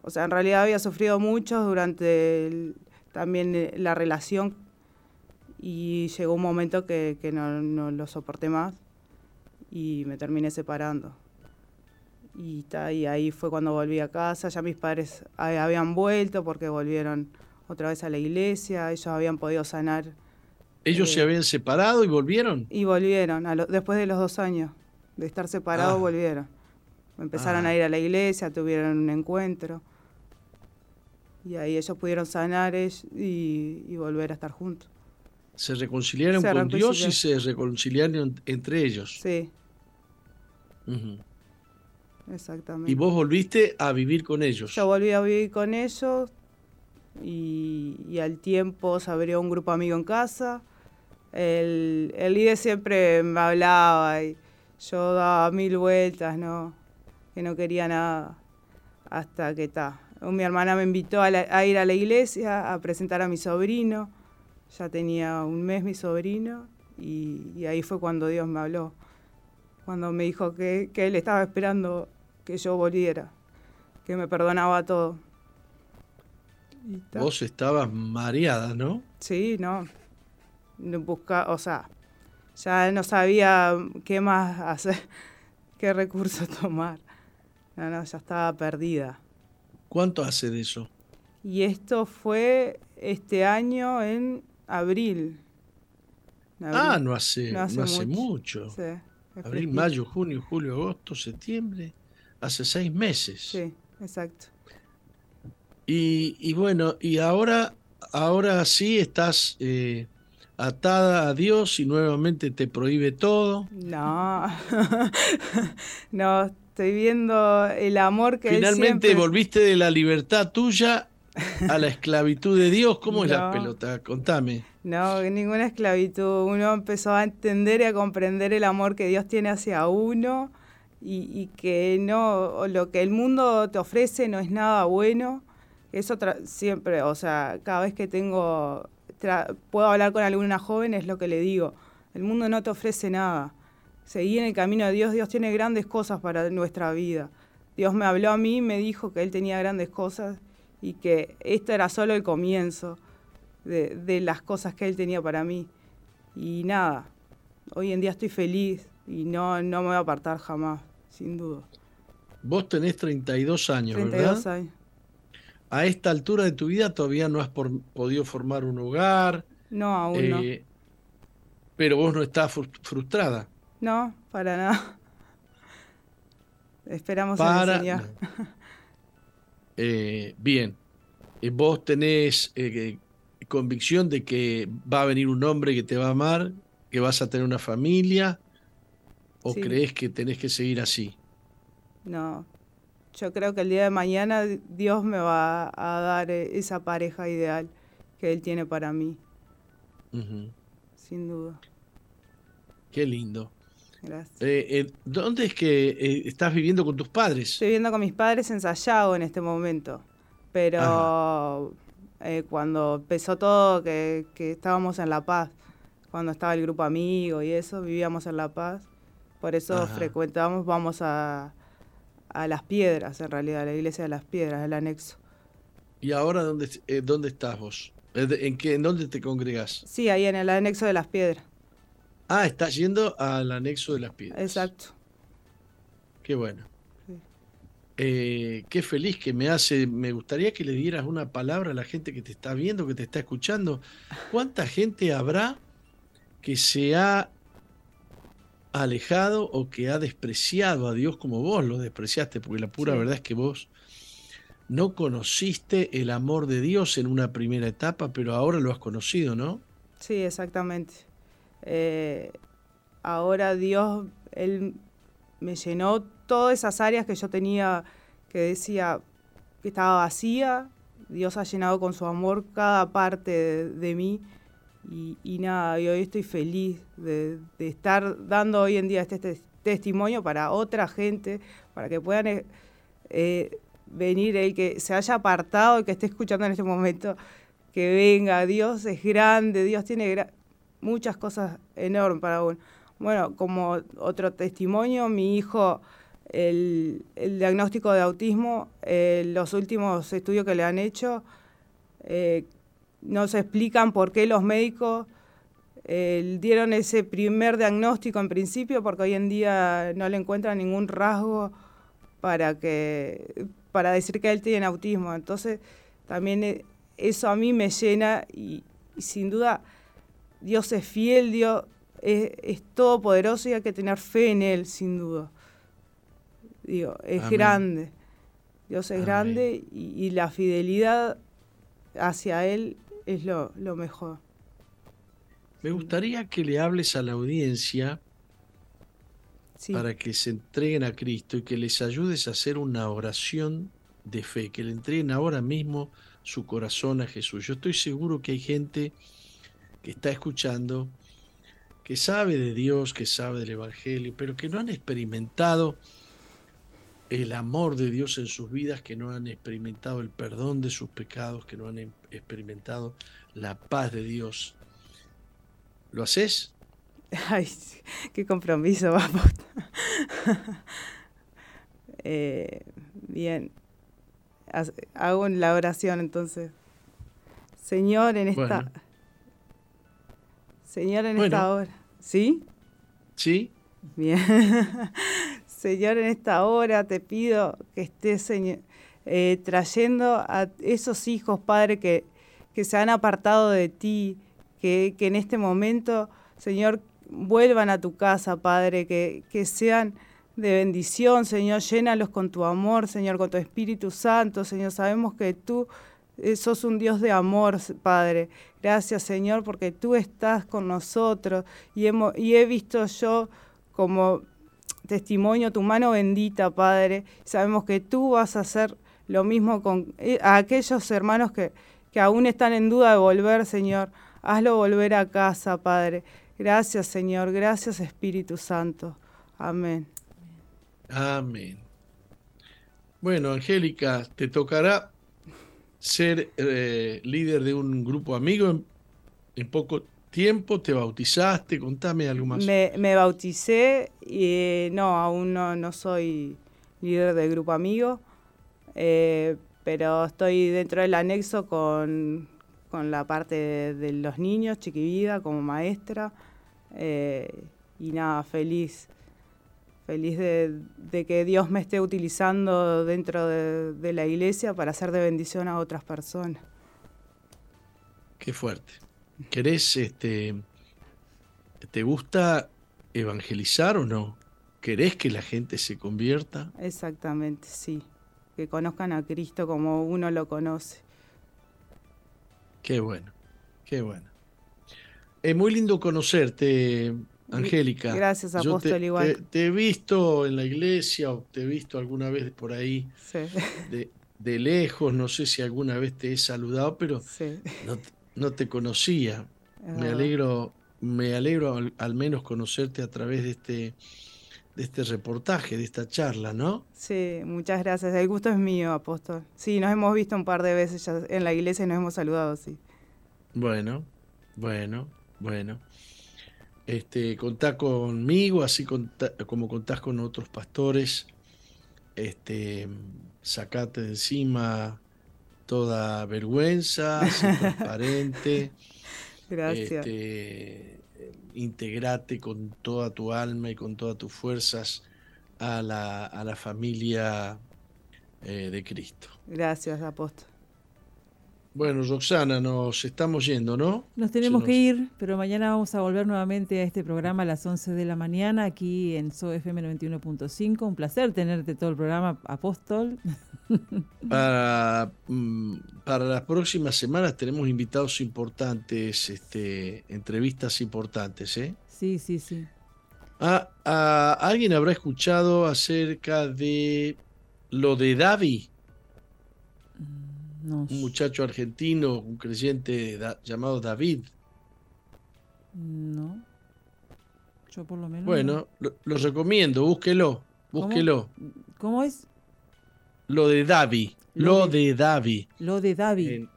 o sea, en realidad había sufrido mucho durante también eh, la relación y llegó un momento que, no lo soporté más y me terminé separando. Y, y ahí fue cuando volví a casa, ya mis padres habían vuelto porque volvieron otra vez a la iglesia, ellos habían podido sanar. ¿Ellos se eh, habían separado y volvieron? Y volvieron, después de los dos años de estar separados, ah. volvieron. Empezaron ah. a ir a la iglesia, tuvieron un encuentro. Y ahí ellos pudieron sanar y volver a estar juntos se reconciliaron con Dios y se reconciliaron entre ellos. Sí. Exactamente. Y vos volviste a vivir con ellos. Yo volví a vivir con ellos, y, al tiempo se abrió un grupo amigo en casa. El, el líder siempre me hablaba y yo daba mil vueltas, ¿no? Que no quería nada. Hasta que está. Mi hermana me invitó a, ir a la iglesia a presentar a mi sobrino. Ya tenía un mes mi sobrino y, ahí fue cuando Dios me habló. Cuando me dijo que, que él estaba esperando que yo volviera, que me perdonaba todo. Vos estabas mareada, ¿no? Sí, no. Busca, o sea, ya no sabía qué más hacer, (laughs) qué recurso (laughs) tomar. No, no, ya estaba perdida. ¿Cuánto hace de eso? Y esto fue este año en abril. ah, no hace, no hace, mucho. abril, mayo, junio, julio, agosto, septiembre. Hace seis meses. Sí, exacto. Y, bueno, y ahora, ahora sí estás eh, atada a Dios y nuevamente te prohíbe todo. No, (laughs) no, estoy viendo el amor que Finalmente volviste de la libertad tuya a la (laughs) esclavitud de Dios. ¿Cómo es la pelota? Contame. No, ninguna esclavitud. Uno empezó a entender y a comprender el amor que Dios tiene hacia uno y, y que no, lo que el mundo te ofrece no es nada bueno eso siempre, o sea, cada vez que tengo, puedo hablar con alguna joven es lo que le digo. El mundo no te ofrece nada. Seguí en el camino de Dios, Dios tiene grandes cosas para nuestra vida. Dios me habló a mí, me dijo que Él tenía grandes cosas y que esto era solo el comienzo de, de las cosas que Él tenía para mí. Y nada, hoy en día estoy feliz y no, no me voy a apartar jamás, sin duda. Vos tenés 32 años, 32 años a esta altura de tu vida todavía no has podido formar un hogar. No, aún no. Eh, pero vos no estás frustrada. No, para nada. (laughs) Esperamos para, Señor. (laughs) Eh, bien. Eh, ¿Vos tenés convicción de que va a venir un hombre que te va a amar, que vas a tener una familia? ¿O crees que tenés que seguir así? No, yo creo que el día de mañana Dios me va a dar eh, esa pareja ideal que Él tiene para mí. Sin duda. Qué lindo. Gracias. Eh, eh, ¿Dónde es que estás viviendo con tus padres? Estoy viviendo con mis padres en Sayago en este momento. Pero cuando empezó todo, que, estábamos en La Paz, cuando estaba el grupo amigo y eso, vivíamos en La Paz. Por eso frecuentamos, vamos a, a Las Piedras, en realidad, a la iglesia de Las Piedras, el anexo. ¿Y ahora dónde, eh, dónde estás vos? ¿En, qué, ¿En dónde te congregás? Sí, ahí en el anexo de Las Piedras. Ah, estás yendo al anexo de Las Piedras. Exacto. Qué bueno. Eh, qué feliz que me hace. Me gustaría que le dieras una palabra a la gente que te está viendo, que te está escuchando. ¿Cuánta gente habrá que se ha alejado o que ha despreciado a Dios como vos lo despreciaste, porque la pura verdad es que vos no conociste el amor de Dios en una primera etapa, pero ahora lo has conocido, ¿no? Sí, exactamente. Eh, ahora Dios, Él me llenó todas esas áreas que yo tenía, que decía que estaba vacía. Dios ha llenado con su amor cada parte de mí y, nada, y hoy estoy feliz de, estar dando hoy en día este, este, testimonio para otra gente, para que puedan eh, eh, venir, el que se haya apartado, y que esté escuchando en este momento, que venga, Dios es grande, Dios tiene muchas cosas enormes para uno. Bueno, como otro testimonio, mi hijo, el, diagnóstico de autismo, eh, los últimos estudios que le han hecho, se explican por qué los médicos eh, dieron ese primer diagnóstico en principio, porque hoy en día no le encuentran ningún rasgo para, que, para decir que él tiene autismo. Entonces, también eh, eso a mí me llena y, sin duda Dios es fiel, Dios es, todopoderoso y hay que tener fe en Él, sin duda. Digo, es grande. Dios es grande y, la fidelidad hacia Él es lo, mejor. Me gustaría que le hables a la audiencia para que se entreguen a Cristo y que les ayudes a hacer una oración de fe, que le entreguen ahora mismo su corazón a Jesús. Yo estoy seguro que hay gente que está escuchando, que sabe de Dios, que sabe del Evangelio, pero que no han experimentado el amor de Dios en sus vidas, que no han experimentado el perdón de sus pecados, que no han experimentado la paz de Dios. ¿Lo haces? (laughs) Ay, qué compromiso, (laughs) vamos. (laughs) eh, bien, hago la oración entonces. Señor, en esta... Señor, en esta hora. ¿Sí? Sí. Bien. Señor, en esta hora te pido que estés eh, trayendo a esos hijos, Padre, que, que se han apartado de ti, que, que, en este momento, Señor, vuelvan a tu casa, Padre, que, que sean de bendición, Señor, llénalos con tu amor, Señor, con tu Espíritu Santo, Señor. Sabemos que tú eh, sos un Dios de amor, Padre. Gracias, Señor, porque tú estás con nosotros y, hemos, y he visto yo como testimonio, tu mano bendita, Padre. Sabemos que tú vas a hacer lo mismo con eh, aquellos hermanos que, que aún están en duda de volver, Señor. Hazlo volver a casa, Padre. Gracias, Señor. Gracias, Espíritu Santo. Amén. Amén. Bueno, Angélica, te tocará ser eh, líder de un grupo amigo en poco tiempo? ¿Te bautizaste? Contame algo más. Me, bauticé y no, aún no, soy líder del grupo amigo, eh, pero estoy dentro del anexo con, la parte de, los niños, Chiquivida, como maestra. Eh, y nada, feliz. Feliz de, que Dios me esté utilizando dentro de, de la iglesia para hacer de bendición a otras personas. Qué fuerte. ¿Querés, este, te gusta evangelizar o no? ¿Querés que la gente se convierta? Exactamente, sí. Que conozcan a Cristo como uno lo conoce. Qué bueno, qué bueno. Es muy lindo conocerte, Angélica. Gracias, apóstol, te, igual. Te, he visto en la iglesia o te he visto alguna vez por ahí de, lejos, no sé si alguna vez te he saludado, pero no, no te conocía. Me alegro, me alegro al, menos conocerte a través de este, de este reportaje, de esta charla, ¿no? Sí, muchas gracias. El gusto es mío, apóstol. Sí, nos hemos visto un par de veces ya en la iglesia y nos hemos saludado, sí. Bueno, bueno, bueno. Este, contá conmigo, así como contás con otros pastores. Este, sacate de encima toda vergüenza, (laughs) transparente. Gracias. Este, integrate con toda tu alma y con todas tus fuerzas a la, a la familia eh, de Cristo. Gracias, apóstol. Bueno, Roxana, nos estamos yendo, ¿no? Nos tenemos que ir, pero mañana vamos a volver nuevamente a este programa a las 11 de la mañana aquí en SOFM 91.5. Un placer tenerte todo el programa, Apóstol. (laughs) Para, mm, para las próximas semanas tenemos invitados importantes, este, entrevistas importantes, ¿eh? Sí, sí, sí. Ah, ah, ¿Alguien habrá escuchado acerca de lo de Davi? Un muchacho argentino, un creyente llamado David. No. Yo por lo menos. Bueno, lo, recomiendo, búsquelo. Búsquelo. ¿Cómo, es? Lo de Davi. Lo, de, Davi. Lo de Davi.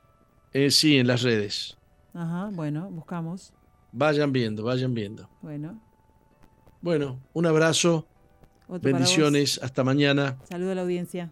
Eh, sí, en las redes. Ajá, bueno, buscamos. Vayan viendo, vayan viendo. Bueno. Bueno, un abrazo. Bendiciones. Hasta mañana. Saludo a la audiencia.